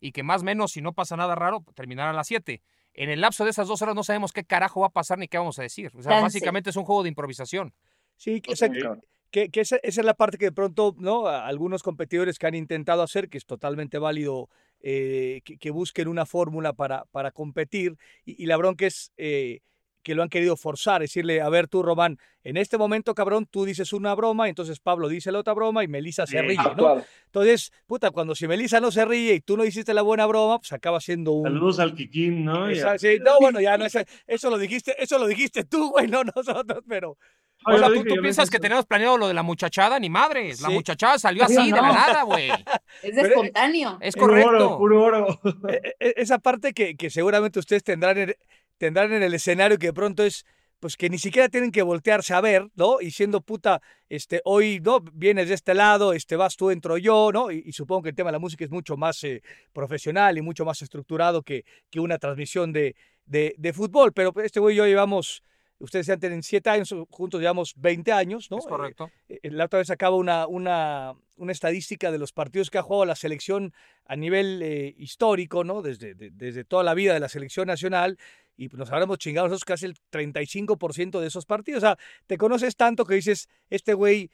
y que más o menos, si no pasa nada raro, terminará a las 7. En el lapso de esas dos horas no sabemos qué carajo va a pasar ni qué vamos a decir. O sea, básicamente es un juego de improvisación. Sí, que- o sea, Cabrón. que, que esa, esa es la parte que de pronto, ¿no? Algunos competidores que han intentado hacer, que es totalmente válido eh, que, que busquen una fórmula para, para competir, y, y la bronca es eh, que lo han querido forzar, decirle, a ver tú, Román, en este momento, cabrón, tú dices una broma, entonces Pablo dice la otra broma y Melissa se ríe, ¿no? Entonces, puta, cuando si Melissa no se ríe y tú no hiciste la buena broma, pues acaba siendo un... Saludos al Kikín, ¿no? sí, no, bueno, ya no, es, eso lo dijiste, eso lo dijiste tú, güey, no nosotros, pero... O sea, ¿tú, piensas que tenemos planeado lo de la muchachada? Ni madres. La muchachada salió así, de la nada, güey. Es espontáneo. Es correcto. Puro oro, e, e, Esa parte que, que seguramente ustedes tendrán tendrán en el escenario que de pronto es pues que ni siquiera tienen que voltearse a ver, ¿no? Y siendo puta, este, hoy, ¿no? Vienes de este lado, este, vas tú, entro yo, ¿no? Y, supongo que el tema de la música es mucho más eh, profesional y mucho más estructurado que, que una transmisión de, de, de fútbol, pero este güey y yo llevamos Ustedes ya tienen siete años, juntos llevamos 20 años, ¿no? Es correcto. Eh, eh, la otra vez acaba una, una, una, estadística de los partidos que ha jugado la selección a nivel eh, histórico, ¿no? Desde, desde toda la vida de la selección nacional y nos habremos chingado nosotros casi el 35% de esos partidos. O sea, te conoces tanto que dices, este güey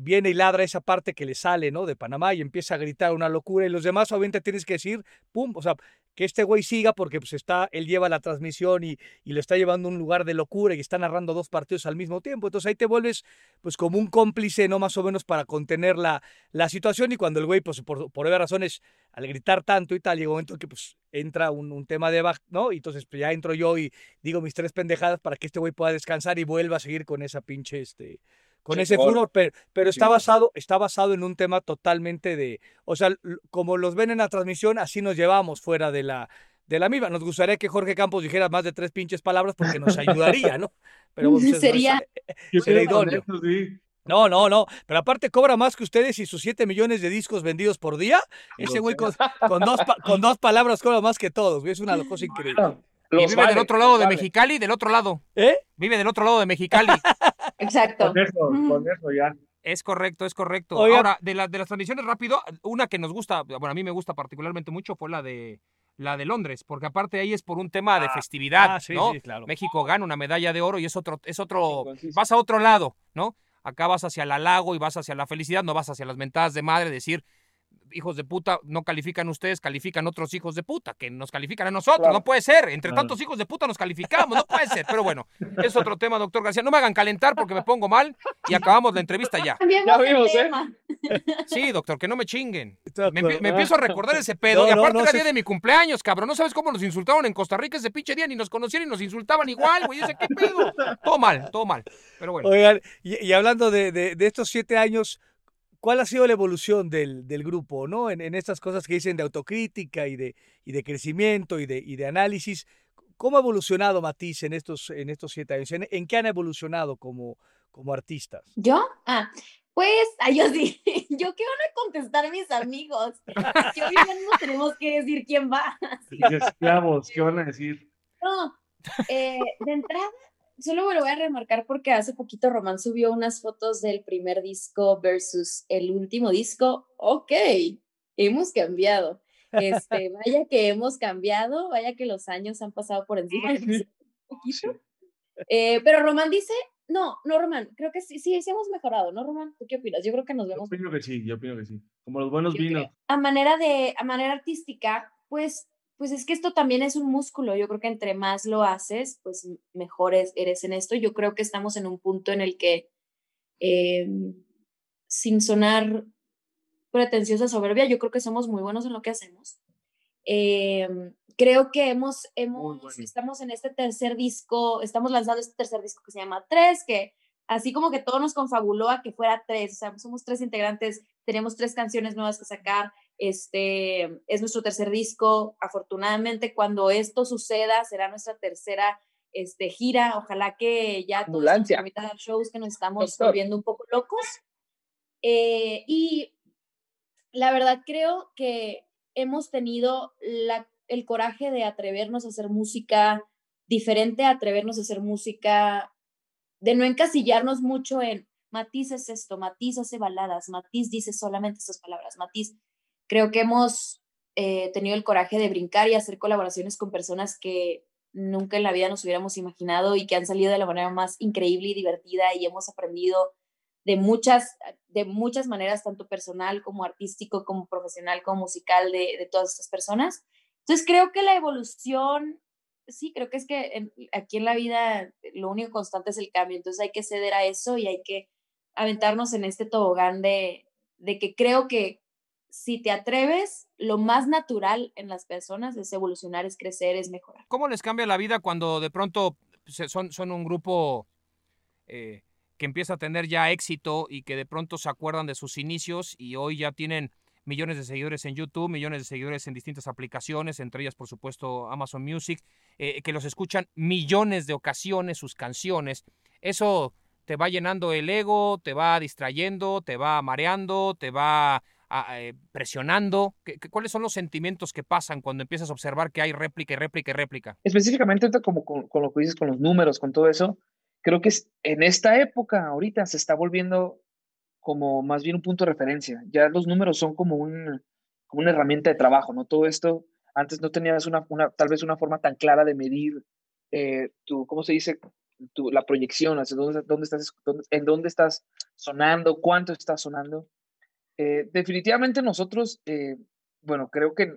viene y ladra esa parte que le sale, ¿no? De Panamá y empieza a gritar una locura y los demás obviamente tienes que decir, pum, o sea, que este güey siga porque pues está, él lleva la transmisión y, y lo está llevando a un lugar de locura y está narrando dos partidos al mismo tiempo. Entonces ahí te vuelves pues como un cómplice, ¿no? Más o menos para contener la, la situación y cuando el güey, pues por, por razones, al gritar tanto y tal, llega un momento que pues entra un, tema de baja, ¿no? Y entonces pues ya entro yo y digo mis tres pendejadas para que este güey pueda descansar y vuelva a seguir con esa pinche, este, con ese furor, pero, pero está, basado, está basado en un tema totalmente de, o sea, como los ven en la transmisión, así nos llevamos fuera de la, de la misma. Nos gustaría que Jorge Campos dijera más de tres pinches palabras porque nos ayudaría, ¿no? Pero pues, sería, sería idóneo. No, no, no. Pero aparte cobra más que ustedes y sus siete millones de discos vendidos por día. Ese güey con, dos, con dos palabras cobra más que todos. Es una cosa increíble. y vive del otro lado de Mexicali, del otro lado. ¿Eh? Vive del otro lado de Mexicali. Exacto. Con eso, con eso ya. Es correcto, es correcto. Ahora, de, la, de las transmisiones rápido, una que nos gusta, bueno, a mí me gusta particularmente mucho fue la de la de Londres, porque aparte ahí es por un tema de ah, festividad, ah, ¿no? México gana una medalla de oro y es otro, es otro, vas a otro lado, ¿no? Acá vas hacia el halago y vas hacia la felicidad, no vas hacia las mentadas de madre, decir, hijos de puta, no califican ustedes, califican otros hijos de puta, que nos califican a nosotros. No puede ser. Entre tantos hijos de puta nos calificamos, no puede ser. Pero bueno, es otro tema, doctor García. No me hagan calentar porque me pongo mal y acabamos la entrevista ya. Ya vimos, ¿eh? Sí, doctor, que no me chinguen. Me, empiezo a recordar ese pedo. y aparte era día de mi cumpleaños, cabrón. No sabes cómo nos insultaron en Costa Rica ese pinche día, ni nos conocieron y nos insultaban igual, güey. Ese qué pedo. Todo mal, todo mal. Pero bueno. Oigan, y, hablando de, de estos siete años, ¿Cuál ha sido la evolución del, del grupo, ¿no? En, en, estas cosas que dicen de autocrítica y de, y de crecimiento y de, y de análisis. ¿Cómo ha evolucionado Matiz en estos, en estos siete años? ¿En, qué han evolucionado como, como artistas? ¿Yo? Ah, pues, ay, yo sí, yo qué van a contestar mis amigos. Yo no tenemos que decir quién va. Esclavos, ¿qué van a decir? No, eh, de entrada, solo me lo voy a remarcar porque hace poquito Román subió unas fotos del primer disco versus el último disco. Ok, hemos cambiado. Este, vaya que hemos cambiado, vaya que los años han pasado por encima. Eh, pero Román dice, no, no, Román, creo que sí, sí, sí hemos mejorado, ¿no, Román? ¿Tú qué opinas? Yo creo que nos vemos. Yo opino que sí, yo opino que sí. Como los buenos vinos. A manera de, a manera artística, pues pues es que esto también es un músculo. Yo creo que entre más lo haces, pues mejor eres en esto. Yo creo que estamos en un punto en el que, em, sin sonar pretenciosa soberbia, yo creo que somos muy buenos en lo que hacemos. Em, creo que hemos, hemos estamos en este tercer disco, estamos lanzando este tercer disco que se llama Tres, que así como que todo nos confabuló a que fuera tres, o sea, somos tres integrantes, tenemos tres canciones nuevas que sacar, este es nuestro tercer disco. Afortunadamente, cuando esto suceda, será nuestra tercera este, gira. Ojalá que ya todos a shows que nos estamos volviendo un poco locos. Eh, y la verdad creo que hemos tenido la, el coraje de atrevernos a hacer música diferente, atrevernos a hacer música, de no encasillarnos mucho en Matiz es esto, Matiz hace baladas, Matiz dice solamente estas palabras, Matiz Creo que hemos eh, tenido el coraje de brincar y hacer colaboraciones con personas que nunca en la vida nos hubiéramos imaginado y que han salido de la manera más increíble y divertida y hemos aprendido de muchas, de muchas maneras, tanto personal como artístico, como profesional, como musical, de, todas estas personas. Entonces creo que la evolución sí, creo que es que aquí en la vida lo único constante es el cambio, entonces hay que ceder a eso y hay que aventarnos en este tobogán de, de que creo que si te atreves, lo más natural en las personas es evolucionar, es crecer, es mejorar. ¿Cómo les cambia la vida cuando de pronto son, son un grupo eh, que empieza a tener ya éxito y que de pronto se acuerdan de sus inicios y hoy ya tienen millones de seguidores en YouTube, millones de seguidores en distintas aplicaciones, entre ellas por supuesto Amazon Music, eh, que los escuchan millones de ocasiones sus canciones. Eso te va llenando el ego, te va distrayendo, te va mareando, te va ah, eh, presionando. cuáles son los sentimientos que pasan cuando empiezas a observar que hay réplica y réplica y réplica? Específicamente como con, con, lo que dices, con los números, con todo eso, creo que en esta época, ahorita, se está volviendo como más bien un punto de referencia. Ya los números son como, un, como una herramienta de trabajo, ¿no? Todo esto, antes no tenías una, una tal vez una forma tan clara de medir eh, tu, ¿cómo se dice? Tu, la proyección, hacia dónde, dónde estás, en dónde estás sonando, cuánto estás sonando. Eh, definitivamente nosotros, eh, bueno, creo que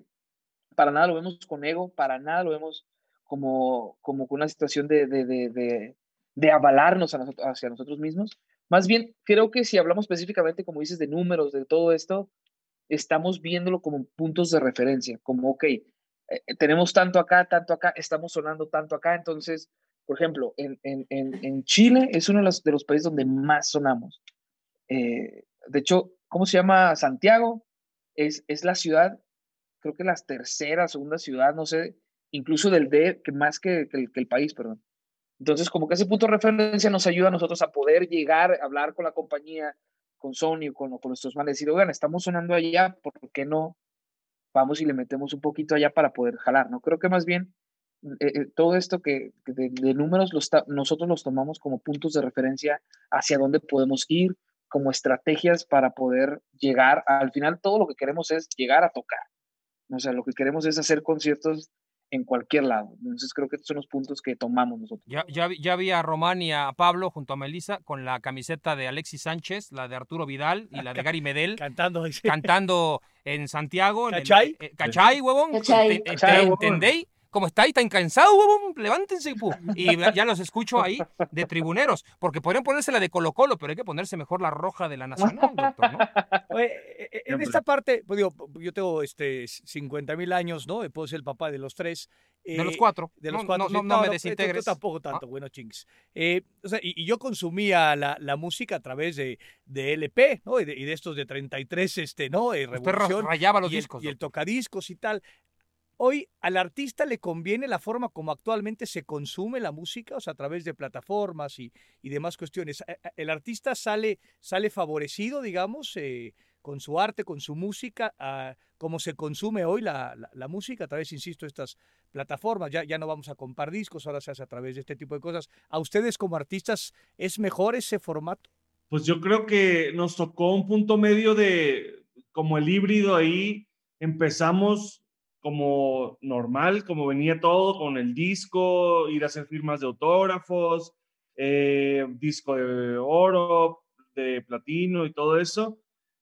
para nada lo vemos con ego, para nada lo vemos como, como con una situación de, de, de, de avalarnos hacia nosotros mismos. Más bien, creo que si hablamos específicamente, como dices, de números, de todo esto, estamos viéndolo como puntos de referencia, como, ok, eh, tenemos tanto acá, tanto acá, estamos sonando tanto acá, entonces, por ejemplo, en, en, en, Chile es uno de los, de los, países donde más sonamos. De hecho, ¿cómo se llama? Santiago es, es la ciudad, creo que la tercera, segunda ciudad, no sé, incluso del D, que más que, que, el, país, perdón. Entonces, como que ese punto de referencia nos ayuda a nosotros a poder llegar, a hablar con la compañía, con Sony con, con nuestros manes, decir, oigan, estamos sonando allá, ¿por qué no vamos y le metemos un poquito allá para poder jalar? ¿no? Creo que más bien eh, eh, todo esto que, de, números nosotros los tomamos como puntos de referencia hacia dónde podemos ir, como estrategias para poder llegar. Al final, todo lo que queremos es llegar a tocar. O sea, lo que queremos es hacer conciertos en cualquier lado. Entonces creo que estos son los puntos que tomamos nosotros. Ya, ya, ya vi a Román y a Pablo junto a Melissa con la camiseta de Alexis Sánchez, la de Arturo Vidal y la de Gary Medel. cantando. Cantando en Santiago. ¿Cachai? En eh, ¿Cachai, huevón? ¿Cachai? ¿Entendéis? ¿Cómo estáis? ¿Tan cansados, huevón? Levántense. Y ya los escucho ahí de tribuneros, porque podrían ponerse la de Colo Colo, pero hay que ponerse mejor la roja de la Nacional, doctor, ¿no? Oye, e, e, en esta parte, pues digo, yo tengo este 50 mil años, ¿no? Puedo ser el papá de los tres. de los cuatro. De los cuatro. No, no, me desintegres. Yo tampoco tanto, ah. bueno, chings. Eh, o sea, y, yo consumía la, la, música a través de, de LP, ¿no? Y de, y de, estos de 33, este, ¿no? Eh, Revolución. rayaba los discos. y el tocadiscos y tal. Hoy al artista le conviene la forma como actualmente se consume la música, o sea, a través de plataformas y, demás cuestiones. Eh, eh, el artista sale, sale favorecido, digamos, eh, con su arte, con su música, a cómo se consume hoy la, música a través, insisto, de estas plataformas. Ya, ya no vamos a comprar discos, ahora se hace a través de este tipo de cosas. ¿A ustedes como artistas es mejor ese formato? Pues yo creo que nos tocó un punto medio de como el híbrido ahí. Empezamos como normal, como venía todo con el disco, ir a hacer firmas de autógrafos, eh, disco de oro, de platino y todo eso.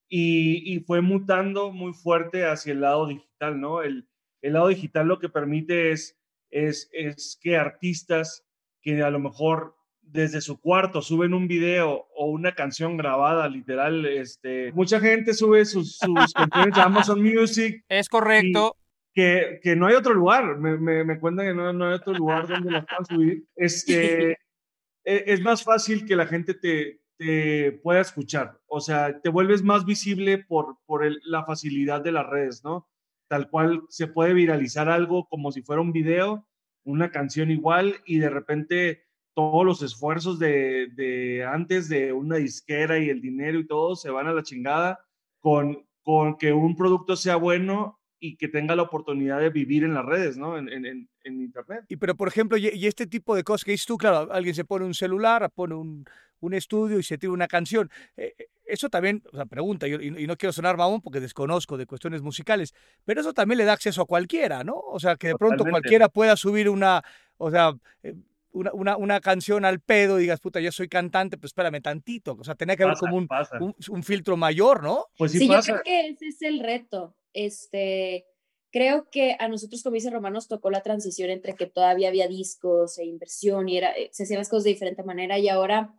Y, fue mutando muy fuerte hacia el lado digital, ¿no? El, el lado digital lo que permite es, es, es que artistas que a lo mejor desde su cuarto suben un video o una canción grabada, literal, este, mucha gente sube sus, sus canciones a Amazon Music. Es correcto que, que no hay otro lugar. Me, me, me cuentan que no, no, hay otro lugar donde las puedan subir. Este, e, es más fácil que la gente te, te pueda escuchar. O sea, te vuelves más visible por, por el, la facilidad de las redes, ¿no? Tal cual se puede viralizar algo como si fuera un video, una canción igual, y de repente todos los esfuerzos de, de antes de una disquera y el dinero y todo se van a la chingada con, con que un producto sea bueno y que tenga la oportunidad de vivir en las redes, ¿no? En, en, en Internet. Y pero, por ejemplo, y, este tipo de cosas que dices tú, claro, alguien se pone un celular, pone un, un estudio y se tira una canción. Eh, eh, eso también, o sea, pregunta, y, y, no quiero sonar mamón porque desconozco de cuestiones musicales, pero eso también le da acceso a cualquiera, ¿no? O sea, que de pronto cualquiera pueda subir una, o sea... Eh, una, una, una, canción al pedo y digas, puta, yo soy cantante, pues espérame tantito. O sea, tenía que haber como un, un, un, filtro mayor, ¿no? Pues sí, yo creo que ese es el reto este, creo que a nosotros, como dice Román, nos tocó la transición entre que todavía había discos e inversión y era, eh, se hacían las cosas de diferente manera y ahora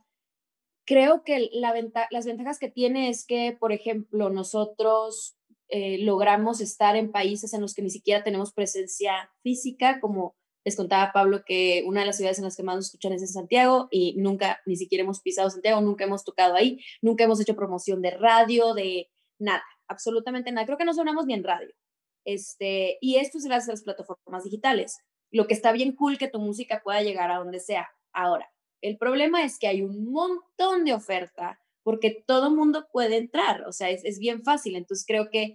creo que la las ventajas que tiene es que, por ejemplo, nosotros eh, logramos estar en países en los que ni siquiera tenemos presencia física, como les contaba Pablo que una de las ciudades en las que más nos escuchan es en Santiago y nunca, ni siquiera hemos pisado Santiago, nunca hemos tocado ahí, nunca hemos hecho promoción de radio, de nada, absolutamente nada. Creo que no sonamos bien radio. Este, y esto es gracias a las plataformas digitales. Lo que está bien cool que tu música pueda llegar a donde sea. Ahora, el problema es que hay un montón de oferta porque todo mundo puede entrar, o sea, es, es bien fácil. Entonces creo que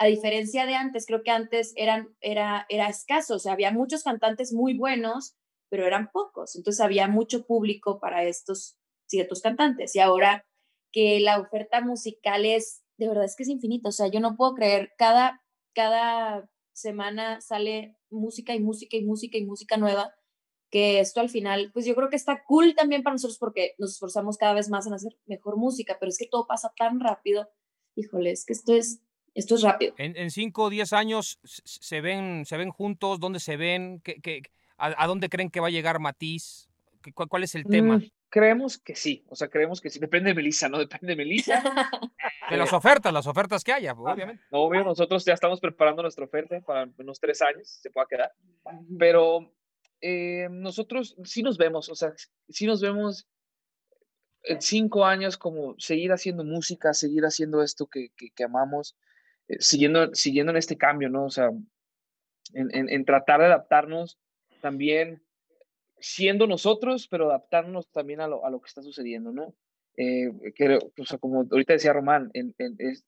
a diferencia de antes, creo que antes eran, era, era escaso, o sea, había muchos cantantes muy buenos, pero eran pocos. Entonces había mucho público para estos ciertos cantantes. Y ahora que la oferta musical es, de verdad es que es infinita, o sea, yo no puedo creer, cada cada semana sale música y música y música y música nueva, que esto al final, pues yo creo que está cool también para nosotros porque nos esforzamos cada vez más en hacer mejor música, pero es que todo pasa tan rápido, híjole, es que esto es, esto es rápido. En, cinco o diez años se ven, se ven juntos, ¿dónde se ven? ¿Qué, a, dónde creen que va a llegar Matiz? ¿Cuál, cuál es el tema? Creemos que sí, o sea, creemos que sí. Depende de Melissa, ¿no? Depende de Melissa. de las ofertas, las ofertas que haya, obviamente. No, obvio, nosotros ya estamos preparando nuestra oferta para unos tres años, se pueda quedar. Pero eh, nosotros sí nos vemos, o sea, sí nos vemos en cinco años como seguir haciendo música, seguir haciendo esto que, que, amamos, eh, siguiendo, siguiendo en este cambio, ¿no? O sea, en, en, en tratar de adaptarnos también siendo nosotros, pero adaptándonos también a lo, a lo que está sucediendo, ¿no? Eh, o sea, como ahorita decía Román, en,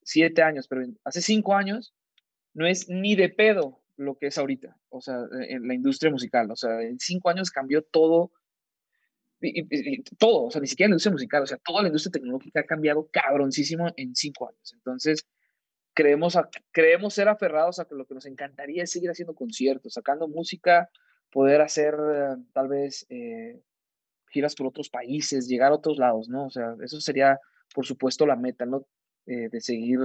siete años, pero hace cinco años no es ni de pedo lo que es ahorita, o sea, en la industria musical, o sea, en cinco años cambió todo, y, todo, o sea, ni siquiera la industria musical, o sea, toda la industria tecnológica ha cambiado cabroncísimo en cinco años. Entonces, creemos, creemos ser aferrados a que lo que nos encantaría es seguir haciendo conciertos, sacando música, poder hacer eh, tal vez eh, giras por otros países, llegar a otros lados, ¿no? O sea, eso sería, por supuesto, la meta, ¿no? Eh, de seguir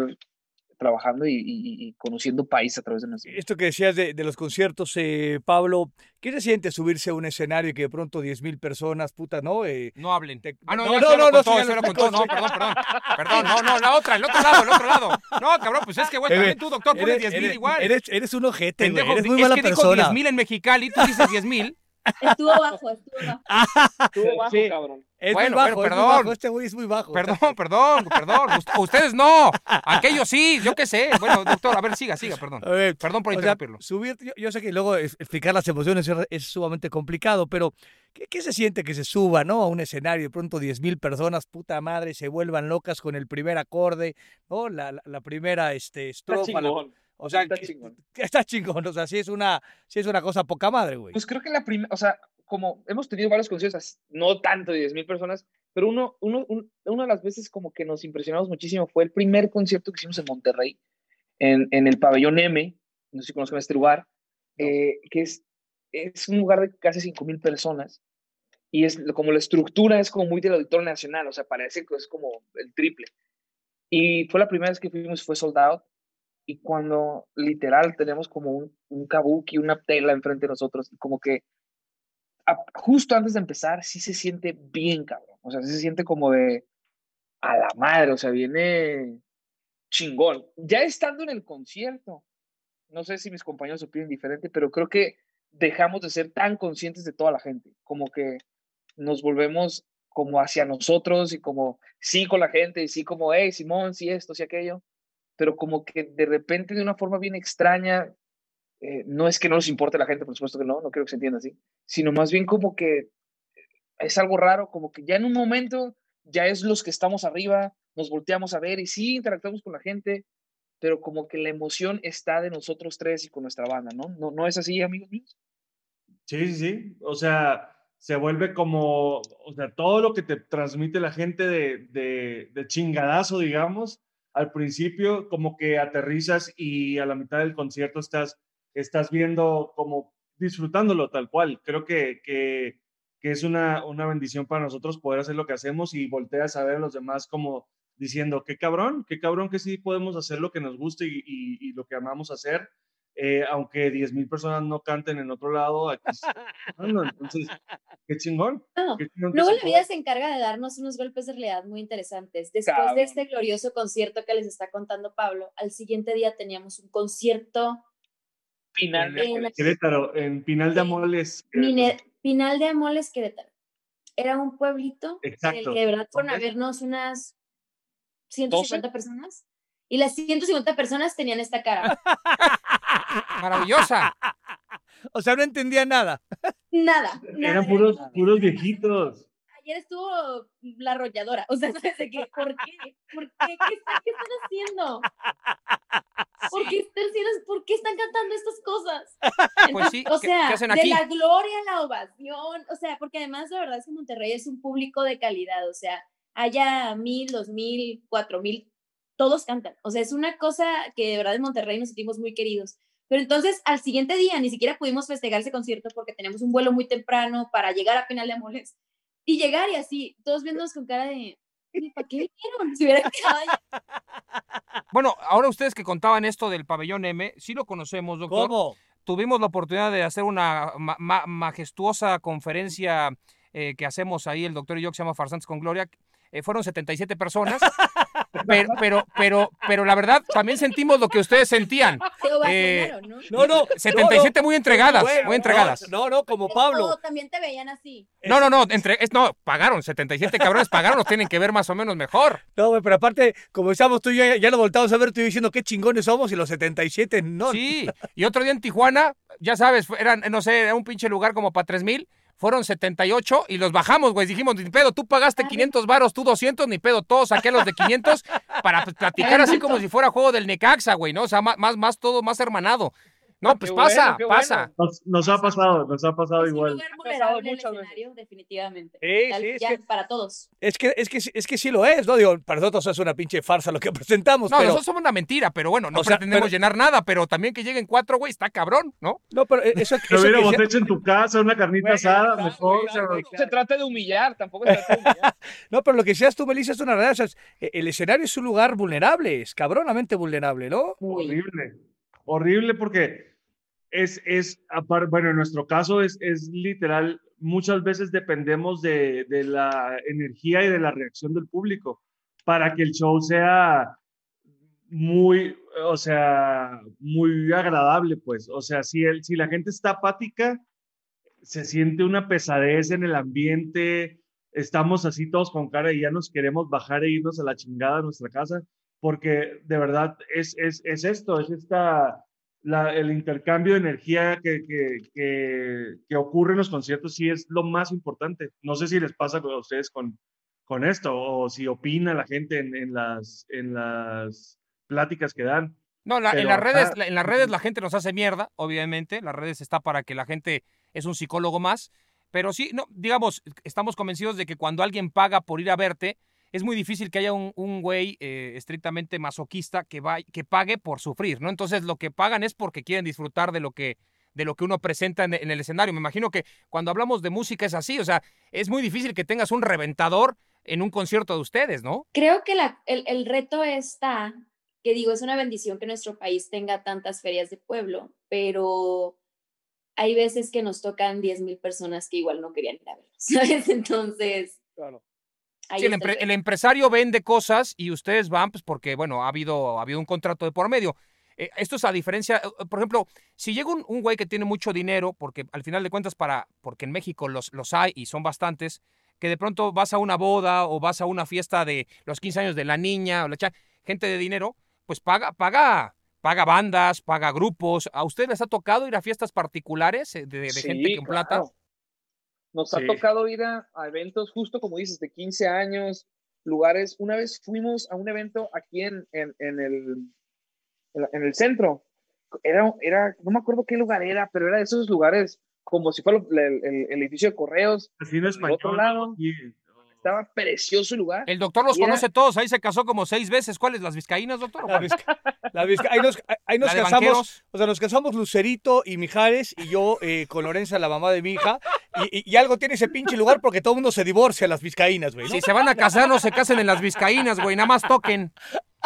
trabajando y, conociendo país a través de nosotros. Esto que decías de, los conciertos, eh, Pablo, ¿qué se siente subirse a un escenario y que de pronto 10 mil personas, puta, no? Eh, no hablen. Ah, no, no, no, no, no, no, perdón, perdón. Perdón, no, no, la otra, el otro lado, el otro lado. No, cabrón, pues es que, güey, también tú, doctor, pones 10 mil igual. Eres, eres un ojete, güey, eres muy mala persona. Es que dijo 10 mil en Mexicali, tú dices 10 mil. Estuvo bajo, estuvo bajo. estuvo bajo, cabrón. Es bueno, muy bajo, perdón. este güey es muy bajo. Perdón, perdón, perdón. Ustedes no. Aquellos sí, yo qué sé. Bueno, doctor, a ver, siga, siga, perdón. perdón por interrumpirlo. subir, yo, sé que luego explicar las emociones es, sumamente complicado, pero ¿qué, se siente que se suba, no? A un escenario de pronto 10 mil personas, puta madre, se vuelvan locas con el primer acorde, ¿no? La, la, primera este, estrofa. O sea, está chingón. Está chingón, o sea, sí es una, sí es una cosa poca madre, güey. Pues creo que la primera, o sea, como hemos tenido varios conciertos, no tanto de 10 mil personas, pero uno, uno, una de las veces como que nos impresionamos muchísimo fue el primer concierto que hicimos en Monterrey, en, en el pabellón M, no sé si conozcan este lugar, eh, que es, es un lugar de casi 5 mil personas, y es como la estructura es como muy del Auditorio Nacional, o sea, parece que es como el triple. Y fue la primera vez que fuimos, fue sold out, y cuando literal tenemos como un, un kabuki, una tela enfrente de nosotros, como que justo antes de empezar sí se siente bien, cabrón. O sea, sí se siente como de a la madre, o sea, viene chingón. Ya estando en el concierto, no sé si mis compañeros opinan diferente, pero creo que dejamos de ser tan conscientes de toda la gente, como que nos volvemos como hacia nosotros y como sí con la gente y sí como, hey, Simón, sí esto, sí aquello pero como que de repente de una forma bien extraña, eh, no es que no nos importe la gente, por supuesto que no, no creo que se entienda así, sino más bien como que es algo raro, como que ya en un momento ya es los que estamos arriba, nos volteamos a ver y sí interactuamos con la gente, pero como que la emoción está de nosotros tres y con nuestra banda, ¿no? ¿No, no es así, amigos míos? Sí, sí, sí. O sea, se vuelve como, o sea, todo lo que te transmite la gente de, de chingadazo, digamos, al principio como que aterrizas y a la mitad del concierto estás, estás viendo como disfrutándolo tal cual. Creo que, que, es una, una bendición para nosotros poder hacer lo que hacemos y volteas a ver a los demás como diciendo, qué cabrón, qué cabrón que sí podemos hacer lo que nos gusta y, lo que amamos hacer. Eh, aunque 10 mil personas no canten en otro lado, aquí. Bueno, entonces, qué chingón. No. qué chingón que Luego la vida se encarga de darnos unos golpes de realidad muy interesantes. Después Cabrón. de este glorioso concierto que les está contando Pablo, al siguiente día teníamos un concierto Final de en Querétaro, en Pinal de. Amoles. Mine- Pinal de Amoles, Querétaro. Era un pueblito en el que de verdad fueron a vernos unas 150 personas. Y las 150 personas tenían esta cara. Maravillosa. O sea, no entendía nada. Nada. nada, Eran puros, nada. puros viejitos. Ayer estuvo la arrolladora. O sea, ¿sabes de qué? ¿Por qué? ¿Por qué? ¿Qué, está- qué están haciendo? ¿Por qué, están haciendo- ¿Por qué están cantando estas cosas? Pues sí, O ¿qué- sea, qué hacen de aquí? la gloria a la ovación. O sea, porque además la verdad es que Monterrey es un público de calidad. O sea, haya mil, dos mil, cuatro mil, todos cantan. O sea, es una cosa que de verdad en Monterrey nos sentimos muy queridos. Pero entonces al siguiente día ni siquiera pudimos festejar ese concierto porque teníamos un vuelo muy temprano para llegar a Penal de Amoles. Y llegar y así, todos viéndonos con cara de, "Ni, ¿para qué vinieron? Si hubieran quedado allá". Bueno, ahora ustedes que contaban esto del pabellón M, sí lo conocemos, doctor. ¿Cómo? Tuvimos la oportunidad de hacer una ma- ma- majestuosa conferencia eh, que hacemos ahí, el doctor y yo, que se llama Farsantes con Gloria. Eh, fueron 77 personas, pero, pero, pero, pero la verdad, también sentimos lo que ustedes sentían. Se ovacionaron, ¿no? No, no. 77 muy entregadas, muy entregadas. No, no, como O Pablo. también te veían así. No, no, no, entre, es, no, pagaron, 77 cabrones pagaron, los tienen que ver más o menos mejor. No, güey, pero aparte, como estamos tú y yo, ya, ya lo voltamos a ver, tú y yo diciendo qué chingones somos y los 77 no. Sí, y otro día en Tijuana, ya sabes, eran, no sé, era un pinche lugar como para 3 mil, fueron 78 y los bajamos, güey. Dijimos, ni pedo, tú pagaste 500 varos, tú 200, ni pedo, todos saqué los de 500 para pues, platicar así como si fuera juego del Necaxa, güey, ¿no? O sea, más, más, más todo, más hermanado. No, pues Qué pasa, bueno, qué bueno. pasa. Nos, nos ha pasado, nos ha pasado Es un igual. lugar pasado veces. escenario, definitivamente. Sí, Tal- sí, es ya, que- Para todos. Es que, es, que, es que sí lo es, ¿no? Digo, para nosotros es una pinche farsa lo que presentamos, No, pero... nosotros somos una mentira, pero bueno, no O sea, pretendemos pero- llenar nada, pero también que lleguen cuatro, güey, está cabrón, ¿no? No, pero eso, Lo eso que hubiéramos hecho en tu casa, una carnita Güey, asada, claro, mejor. güey, claro, se trata de humillar, tampoco se trata de humillar. No, pero lo que seas tú, Melissa, es una realidad. O sea, es- el escenario es un lugar vulnerable, es cabronamente vulnerable, ¿no? Horrible. Horrible porque es, es bueno, en nuestro caso es, es literal, muchas veces dependemos de, de la energía y de la reacción del público para que el show sea muy, o sea, muy agradable, pues. O sea, si, el, si la gente está apática, se siente una pesadez en el ambiente, estamos así todos con cara y ya nos queremos bajar e irnos a la chingada a nuestra casa, porque de verdad es, es, es esto, es esta, la, el intercambio de energía que, que, que, que ocurre en los conciertos, sí es lo más importante. No sé si les pasa a ustedes con, con esto o si opina la gente en, en las, en las pláticas que dan. No, la- en, las redes, la- en las redes la gente nos hace mierda, obviamente. Las redes está para que la gente es un psicólogo más. Pero sí, no, digamos, estamos convencidos de que cuando alguien paga por ir a verte, es muy difícil que haya un, un güey eh, estrictamente masoquista que, va, que pague por sufrir, ¿no? Entonces lo que pagan es porque quieren disfrutar de lo que, de lo que uno presenta en, en el escenario. Me imagino que cuando hablamos de música es así, o sea, es muy difícil que tengas un reventador en un concierto de ustedes, ¿no? Creo que la- el, el reto está, que digo, es una bendición que nuestro país tenga tantas ferias de pueblo, pero hay veces que nos tocan 10 mil personas que igual no querían ir a verlos, ¿sabes? Entonces, ahí Sí, el, empre- empresario vende cosas y ustedes van, pues porque, bueno, ha habido, ha habido un contrato de por medio. Eh, esto es a diferencia, eh, por ejemplo, si llega un, un güey que tiene mucho dinero, porque al final de cuentas, para, porque en México los, los hay y son bastantes, que de pronto vas a una boda o vas a una fiesta de los 15 años de la niña o la cha- gente de dinero, pues paga, paga, paga bandas, paga grupos. ¿A ustedes les ha tocado ir a fiestas particulares eh, de, de Sí, gente con plata? Nos ha tocado ir a, a eventos, justo como dices, de 15 años, lugares. Una vez fuimos a un evento aquí en, en, en el, en, en el centro. Era, era, no me acuerdo qué lugar era, pero era de esos lugares como si fuera el, el- el edificio de correos. Casino Del español. otro lado. Estaba precioso el lugar. El doctor los era- conoce todos, ahí se casó como seis veces. ¿Cuáles? ¿Las vizcaínas, doctor? o La cuál? Vizca- la Vizca- ahí nos, ahí nos ¿La de casamos, banqueros? o sea, nos casamos Lucerito y Mijares y yo eh, con Lorenza, la mamá de mi hija. Y, y- y algo tiene ese pinche lugar porque todo el mundo se divorcia en las vizcaínas, güey. ¿no? Si se van a casar, no se casen en las vizcaínas, güey, nada más toquen.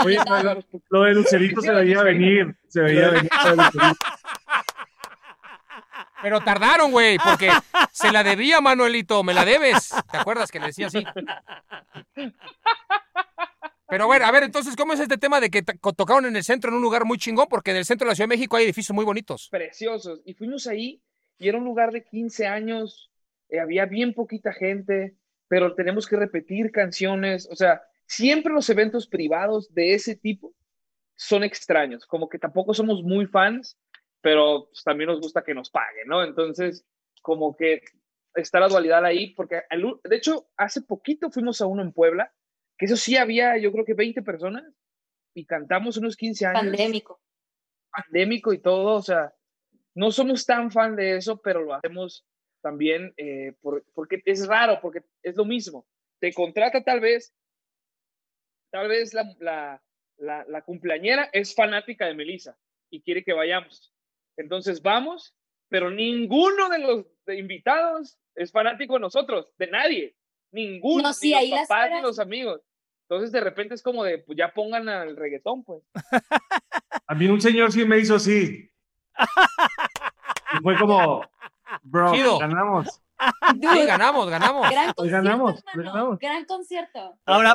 Oye, lo, lo de Lucerito se veía venir. Se veía venir. Pero tardaron, güey, porque se la debía, Manuelito, me la debes. ¿Te acuerdas que le decía así? Pero bueno, a ver, entonces, ¿cómo es este tema de que tocaron en el centro, en un lugar muy chingón? Porque en el centro de la Ciudad de México hay edificios muy bonitos. preciosos. Y fuimos ahí y era un lugar de 15 años, eh, había bien poquita gente, pero tenemos que repetir canciones. O sea, siempre los eventos privados de ese tipo son extraños, como que tampoco somos muy fans, pero pues, también nos gusta que nos paguen, ¿no? Entonces, como que está la dualidad ahí, porque u- de hecho, hace poquito fuimos a uno en Puebla, que eso sí había, yo creo que 20 personas, y cantamos unos 15 años Pandémico. pandémico y todo, o sea, no somos tan fan de eso, pero lo hacemos también eh, por- porque es raro, porque es lo mismo. Te contrata tal vez, tal vez la, la, la, la cumpleañera es fanática de Melissa y quiere que vayamos. Entonces vamos, pero ninguno de los invitados es fanático de nosotros, de nadie. Ninguno, No, sí, ni los ahí papás ni los amigos. Entonces de repente es como de, pues ya pongan al reggaetón, pues. A mí un señor sí me hizo así. Y fue como, bro, Chido. ganamos. Sí, Dude, ganamos, ganamos. gran Hoy concierto, ganamos, hoy hermano, ganamos. Gran concierto. Ahora,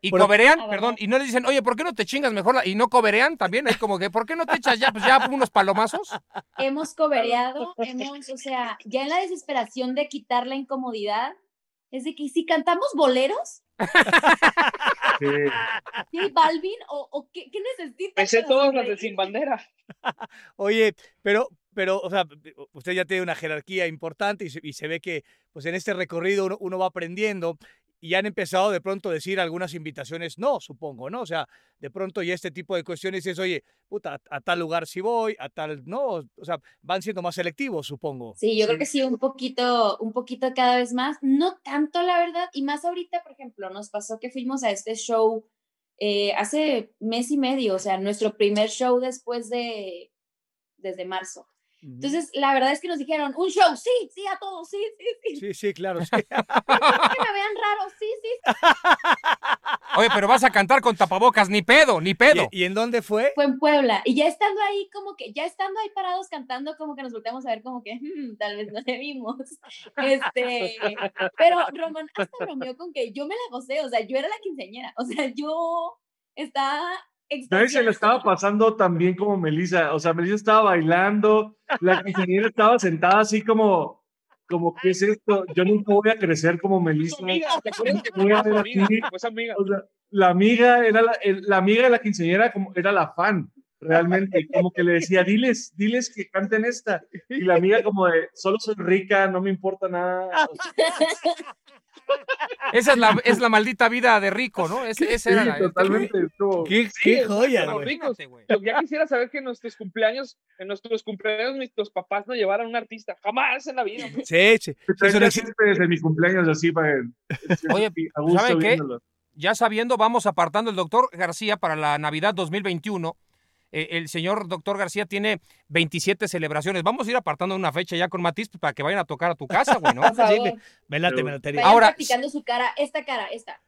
Y Bueno, coberean, perdón, y no les dicen, oye, ¿por qué no te chingas mejor? la-?" Y no coberean también, es como que, ¿por qué no te echas ya, pues ya unos palomazos? Hemos cobereado, hemos, o sea, ya en la desesperación de quitar la incomodidad, es de que si cantamos boleros, Sí. ¿sí, Balvin? ¿O, o qué, qué necesitas? Me sé para todas las de? Sin Bandera. Oye, pero, pero, o sea, usted ya tiene una jerarquía importante y se, y se ve que, pues en este recorrido uno, uno va aprendiendo y han empezado de pronto a decir algunas invitaciones no, supongo, ¿no? O sea, de pronto ya este tipo de cuestiones es, oye, puta, a, a tal lugar sí voy, a tal no, o sea, van siendo más selectivos, supongo. Sí, yo creo que sí, un poquito, un poquito cada vez más, no tanto la verdad, y más ahorita, por ejemplo, nos pasó que fuimos a este show eh, hace mes y medio, o sea, nuestro primer show después de, desde marzo. Entonces, la verdad es que nos dijeron, un show, sí, sí, a todos, sí, sí, sí. Sí, sí, claro, sí. Que me vean raro, sí, sí. Oye, pero vas a cantar con tapabocas, ni pedo, ni pedo. ¿Y, y en dónde fue? Fue en Puebla. Y ya estando ahí, como que, ya estando ahí parados cantando, como que nos volteamos a ver como que, "Hmm, tal vez no le vimos. Este, pero Román hasta bromeó con que yo me la gocé, o sea, yo era la quinceañera, o sea, yo estaba Nadie se le estaba pasando tan bien como Melissa. O sea, Melissa estaba bailando, la quinceañera estaba sentada así como, como, ¿qué es esto? Yo nunca voy a crecer como Melissa. Amiga, ¿te acuerdas que Voy a fue ver amiga? aquí. Pues amiga. O sea, la amiga era la, el- la amiga de la quinceañera como era la fan, realmente, como que le decía, diles, diles que canten esta. Y la amiga como de, solo soy rica, no me importa nada. Esa es la, es la maldita vida de rico, ¿no? Ese, ese era sí, la- totalmente. estuvo- ¿Qué, Sí, qué joya, güey. ya quisiera saber que en nuestros cumpleaños, en nuestros cumpleaños, nuestros papás no llevaran un artista. Jamás en la vida. Sí, sí. Eso no existe. desde mi cumpleaños así para Oye, a gusto ¿saben qué? viéndolo. Ya sabiendo, vamos apartando el doctor García para la Navidad 2021. Eh, el señor doctor García tiene 27 celebraciones. Vamos a ir apartando una fecha ya con Matiz para que vayan a tocar a tu casa, güey, ¿no? Por favor, Sí, me, me late, me late. vayan Ahora- practicando su cara, esta cara, esta.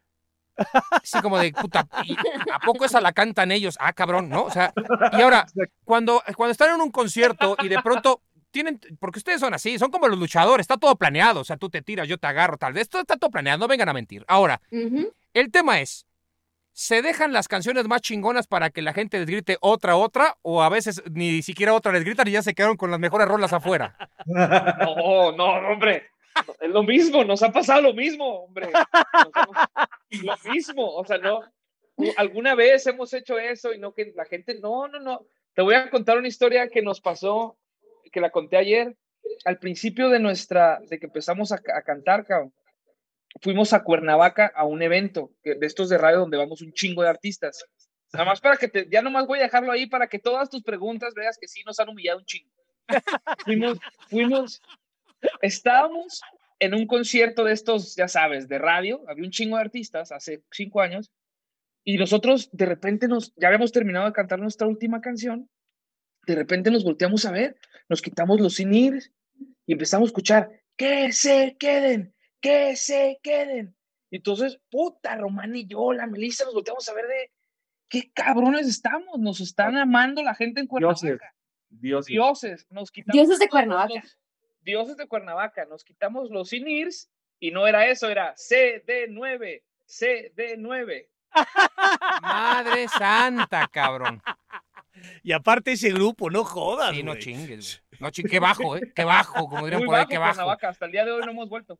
Así como de, puta, ¿y ¿a poco esa la cantan ellos? Ah, cabrón, ¿no? O sea, y ahora, cuando, cuando están en un concierto y de pronto tienen, porque ustedes son así, son como los luchadores, está todo planeado, o sea, tú te tiras, yo te agarro, tal vez, todo está todo planeado, no vengan a mentir. Ahora, el tema es, ¿se dejan las canciones más chingonas para que la gente les grite otra, otra? O a veces ni siquiera otra les gritan y ya se quedaron con las mejores rolas afuera. No, no, hombre. Es lo mismo, nos ha pasado lo mismo, hombre. Lo mismo, o sea, no. Alguna vez hemos hecho eso y no que la gente, no, no, no. Te voy a contar una historia que nos pasó, que la conté ayer. Al principio de nuestra, de que empezamos a, a cantar, cabrón, fuimos a Cuernavaca a un evento que- de estos de radio donde vamos un chingo de artistas. Nada más para que te, ya nomás voy a dejarlo ahí para que todas tus preguntas veas que sí nos han humillado un chingo. fuimos, fuimos, estábamos en un concierto de estos, ya sabes, de radio, había un chingo de artistas hace cinco años, y nosotros de repente nos, ya habíamos terminado de cantar nuestra última canción, de repente nos volteamos a ver, nos quitamos los sin y empezamos a escuchar, que se queden, que se queden. Entonces, puta, Román y yo, la Melissa, nos volteamos a ver de, qué cabrones estamos, nos están amando la gente en Dioses. Cuernavaca. Dios. Dioses, nos quitamos Dioses de Cuernavaca. los- dioses de Cuernavaca, nos quitamos los INIRS y no era eso, era CD9, CD9. Madre santa, cabrón. Y aparte ese grupo, no jodas. Sí, no chingues. güey. No chingues, qué bajo, ¿eh? Qué bajo, como dirían Muy por ahí, bajo qué bajo. Cuernavaca, hasta el día de hoy no hemos vuelto.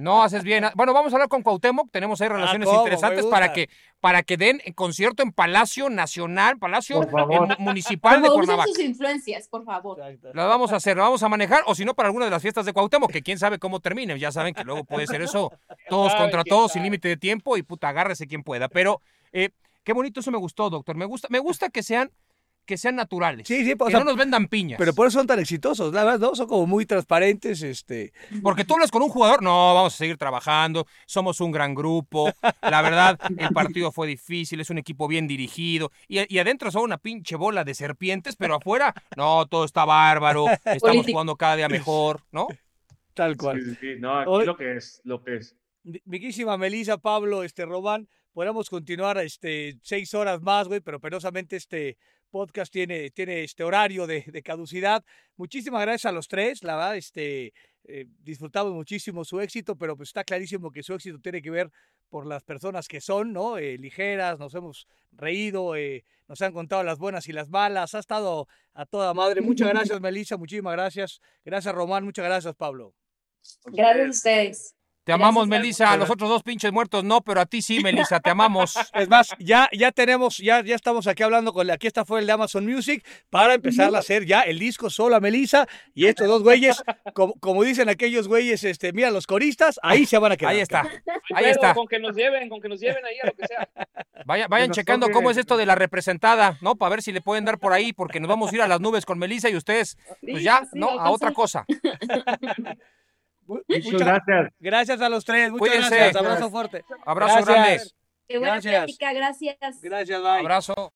No haces bien. Bueno, vamos a hablar con Cuauhtémoc. Tenemos ahí relaciones Ah, ¿cómo? interesantes para que, para que den concierto en Palacio Nacional, Palacio eh, mu- Municipal de Como usen Cuernavaca. sus influencias, por favor. Lo vamos a hacer, lo vamos a manejar, o si no, para alguna de las fiestas de Cuauhtémoc, que quién sabe cómo terminen. Ya saben que luego puede ser eso, todos sabe, contra todos, sabe. sin límite de tiempo, y puta, agárrese quien pueda. Pero eh, qué bonito, eso me gustó, doctor. Me gusta, me gusta que sean, que sean naturales. Sí, sí, o que sea, no nos vendan piñas. Pero por eso son tan exitosos, la verdad, ¿no? Son como muy transparentes, este. Porque tú hablas con un jugador, no, vamos a seguir trabajando, somos un gran grupo, la verdad, el partido fue difícil, es un equipo bien dirigido, y, y adentro son una pinche bola de serpientes, pero afuera, no, todo está bárbaro, estamos jugando cada día mejor, ¿no? Tal cual. Sí, sí, sí. No, aquí Hoy- lo que es, lo que es. Mi- Miquísima Melissa, Pablo, este, Román, podemos continuar este, seis horas más, güey, pero penosamente este podcast tiene, tiene este horario de, caducidad. Muchísimas gracias a los tres, la verdad, este, eh, disfrutamos muchísimo su éxito, pero pues está clarísimo que su éxito tiene que ver por las personas que son, ¿no? Eh, ligeras, nos hemos reído, eh, nos han contado las buenas y las malas, ha estado a toda madre. Muchas gracias, Melissa, muchísimas gracias. Gracias, Román, muchas gracias, Pablo. Gracias a ustedes. Te amamos, Melissa, a los otros dos pinches muertos no, pero a ti sí, Melissa, te amamos. Es más, ya, ya tenemos, ya, ya estamos aquí hablando con la, aquí está fue el de Amazon Music para empezar a hacer ya el disco solo a Melissa y estos dos güeyes, como, como dicen aquellos güeyes, este, mira los coristas, ahí se van a quedar. Ahí está, ahí Pero está. Con que nos lleven, con que nos lleven ahí a lo que sea. Vaya- vayan checando cómo es esto de la representada, ¿no? Para ver si le pueden dar por ahí, porque nos vamos a ir a las nubes con Melissa y ustedes, pues ya, sí, ¿no? A otra cosa. Mu- Muchas muchas gracias. gracias a los tres, muchas Cuídense. gracias, abrazo fuerte. Abrazo Gracias. grande. Qué buena Gracias. plática, gracias. Gracias, bye. Abrazo.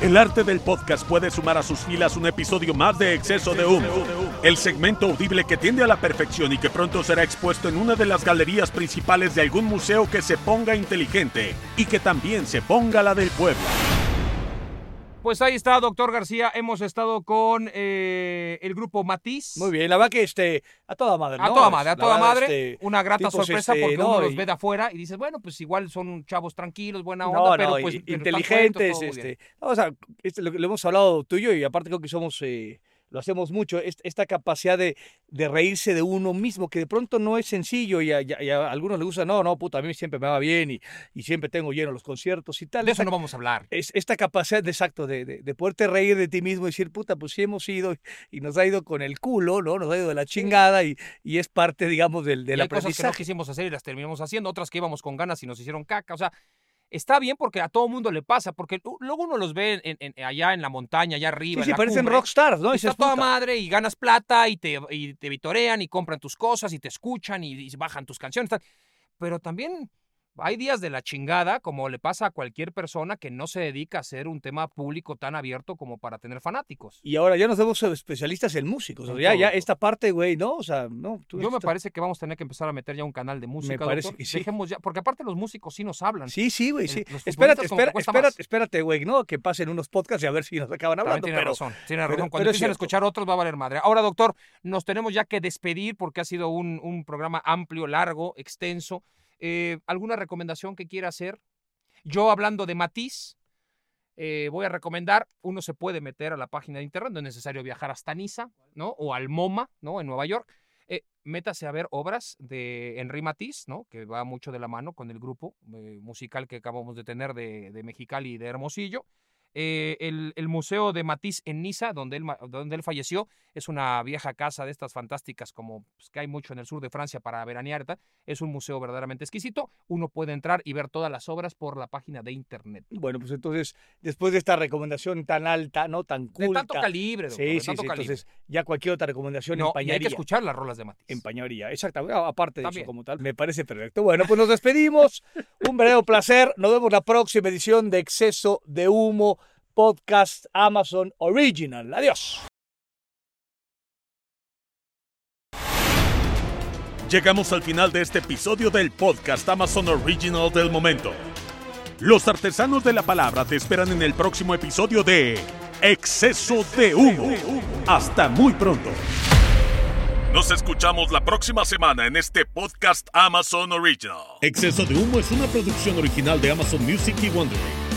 El arte del podcast puede sumar a sus filas un episodio más de Exceso de Humo, el segmento audible que tiende a la perfección y que pronto será expuesto en una de las galerías principales de algún museo que se ponga inteligente y que también se ponga la del pueblo. Pues ahí está, doctor García. Hemos estado con eh, el grupo Matiz. Muy bien, la verdad que este, a toda madre. A ¿no? toda madre, a toda verdad, madre. este, una grata tipos, sorpresa este, porque no, uno los ve de afuera y dices, bueno, pues igual son chavos tranquilos, buena onda, No, pero pues pero están inteligentes, este, o sea, este, lo, lo hemos hablado tú y yo, y aparte creo que somos, eh, lo hacemos mucho, est- esta capacidad de, de reírse de uno mismo, que de pronto no es sencillo y a, y y algunos les gusta, no, no, puta, a mí siempre me va bien y, y siempre tengo lleno los conciertos y tal. De eso Esta- no vamos a hablar. es esta capacidad de exacto de, de, de poderte reír de ti mismo y decir, puta, pues sí hemos ido y nos ha ido con el culo, ¿no? Nos ha ido de la chingada y, y es parte, digamos, del, Y del hay cosas que no quisimos hacer y las terminamos haciendo, otras que íbamos con ganas y nos hicieron caca. O sea, está bien porque a todo mundo le pasa, porque lu- luego uno los ve en- en- allá en la montaña, allá arriba. Sí, en sí, la parecen cumbre, rockstars, ¿no? y Está toda madre y ganas plata y te, y te vitorean y compran tus cosas y te escuchan y, y bajan tus canciones. Pero también hay días de la chingada, como le pasa a cualquier persona que no se dedica a hacer un tema público tan abierto como para tener fanáticos. Y ahora ya nos vemos especialistas en músicos. o sea, ya, ya esta parte, güey, ¿no? O sea, no. tú Yo me parece que vamos a tener que empezar a meter ya un canal de música. parece doctor. que sí. Dejemos ya, porque aparte los músicos sí nos hablan. Sí, sí, güey, sí. los Espérate, espera, espérate, espérate, güey, ¿no? Que pasen unos podcasts y a ver si nos acaban También hablando. tiene Pero, razón, tiene razón. Cuando pero empiecen a escuchar otros va a valer madre. Ahora, doctor, nos tenemos ya que despedir porque ha sido un, un programa amplio, largo, extenso. Eh, ¿Alguna recomendación que quiera hacer? Yo hablando de Matiz, eh, voy a recomendar, uno se puede meter a la página de internet, no es necesario viajar hasta Niza, ¿no? O al MoMA, ¿no? En Nueva York. Eh, métase a ver obras de Henry Matiz, ¿no? Que va mucho de la mano con el grupo eh, musical que acabamos de tener de, de Mexicali y de Hermosillo. Eh, el, el Museo de Matiz en Niza, donde él, donde él falleció, es una vieja casa de estas fantásticas como pues, que hay mucho en el sur de Francia para veranear. Es un museo verdaderamente exquisito. Uno puede entrar y ver todas las obras por la página de internet. bueno, pues entonces, después de esta recomendación tan alta, ¿no? Tan De culta. tanto calibre, doctor, sí, de sí, tanto sí. calibre. Entonces, ya cualquier otra recomendación no, y hay empañaría. que escuchar las rolas de Matiz. Empañaría, exactamente. Aparte de También. eso, como tal, me parece perfecto. Bueno, pues nos despedimos. Un verdadero placer. Nos vemos la próxima edición de Exceso de Humo, podcast Amazon Original. Adiós. Llegamos al final de este episodio del podcast Amazon Original del momento. Los artesanos de la palabra te esperan en el próximo episodio de Exceso de humo. Hasta muy pronto. Nos escuchamos la próxima semana en este podcast Amazon Original. Exceso de humo es una producción original de Amazon Music y Wondery.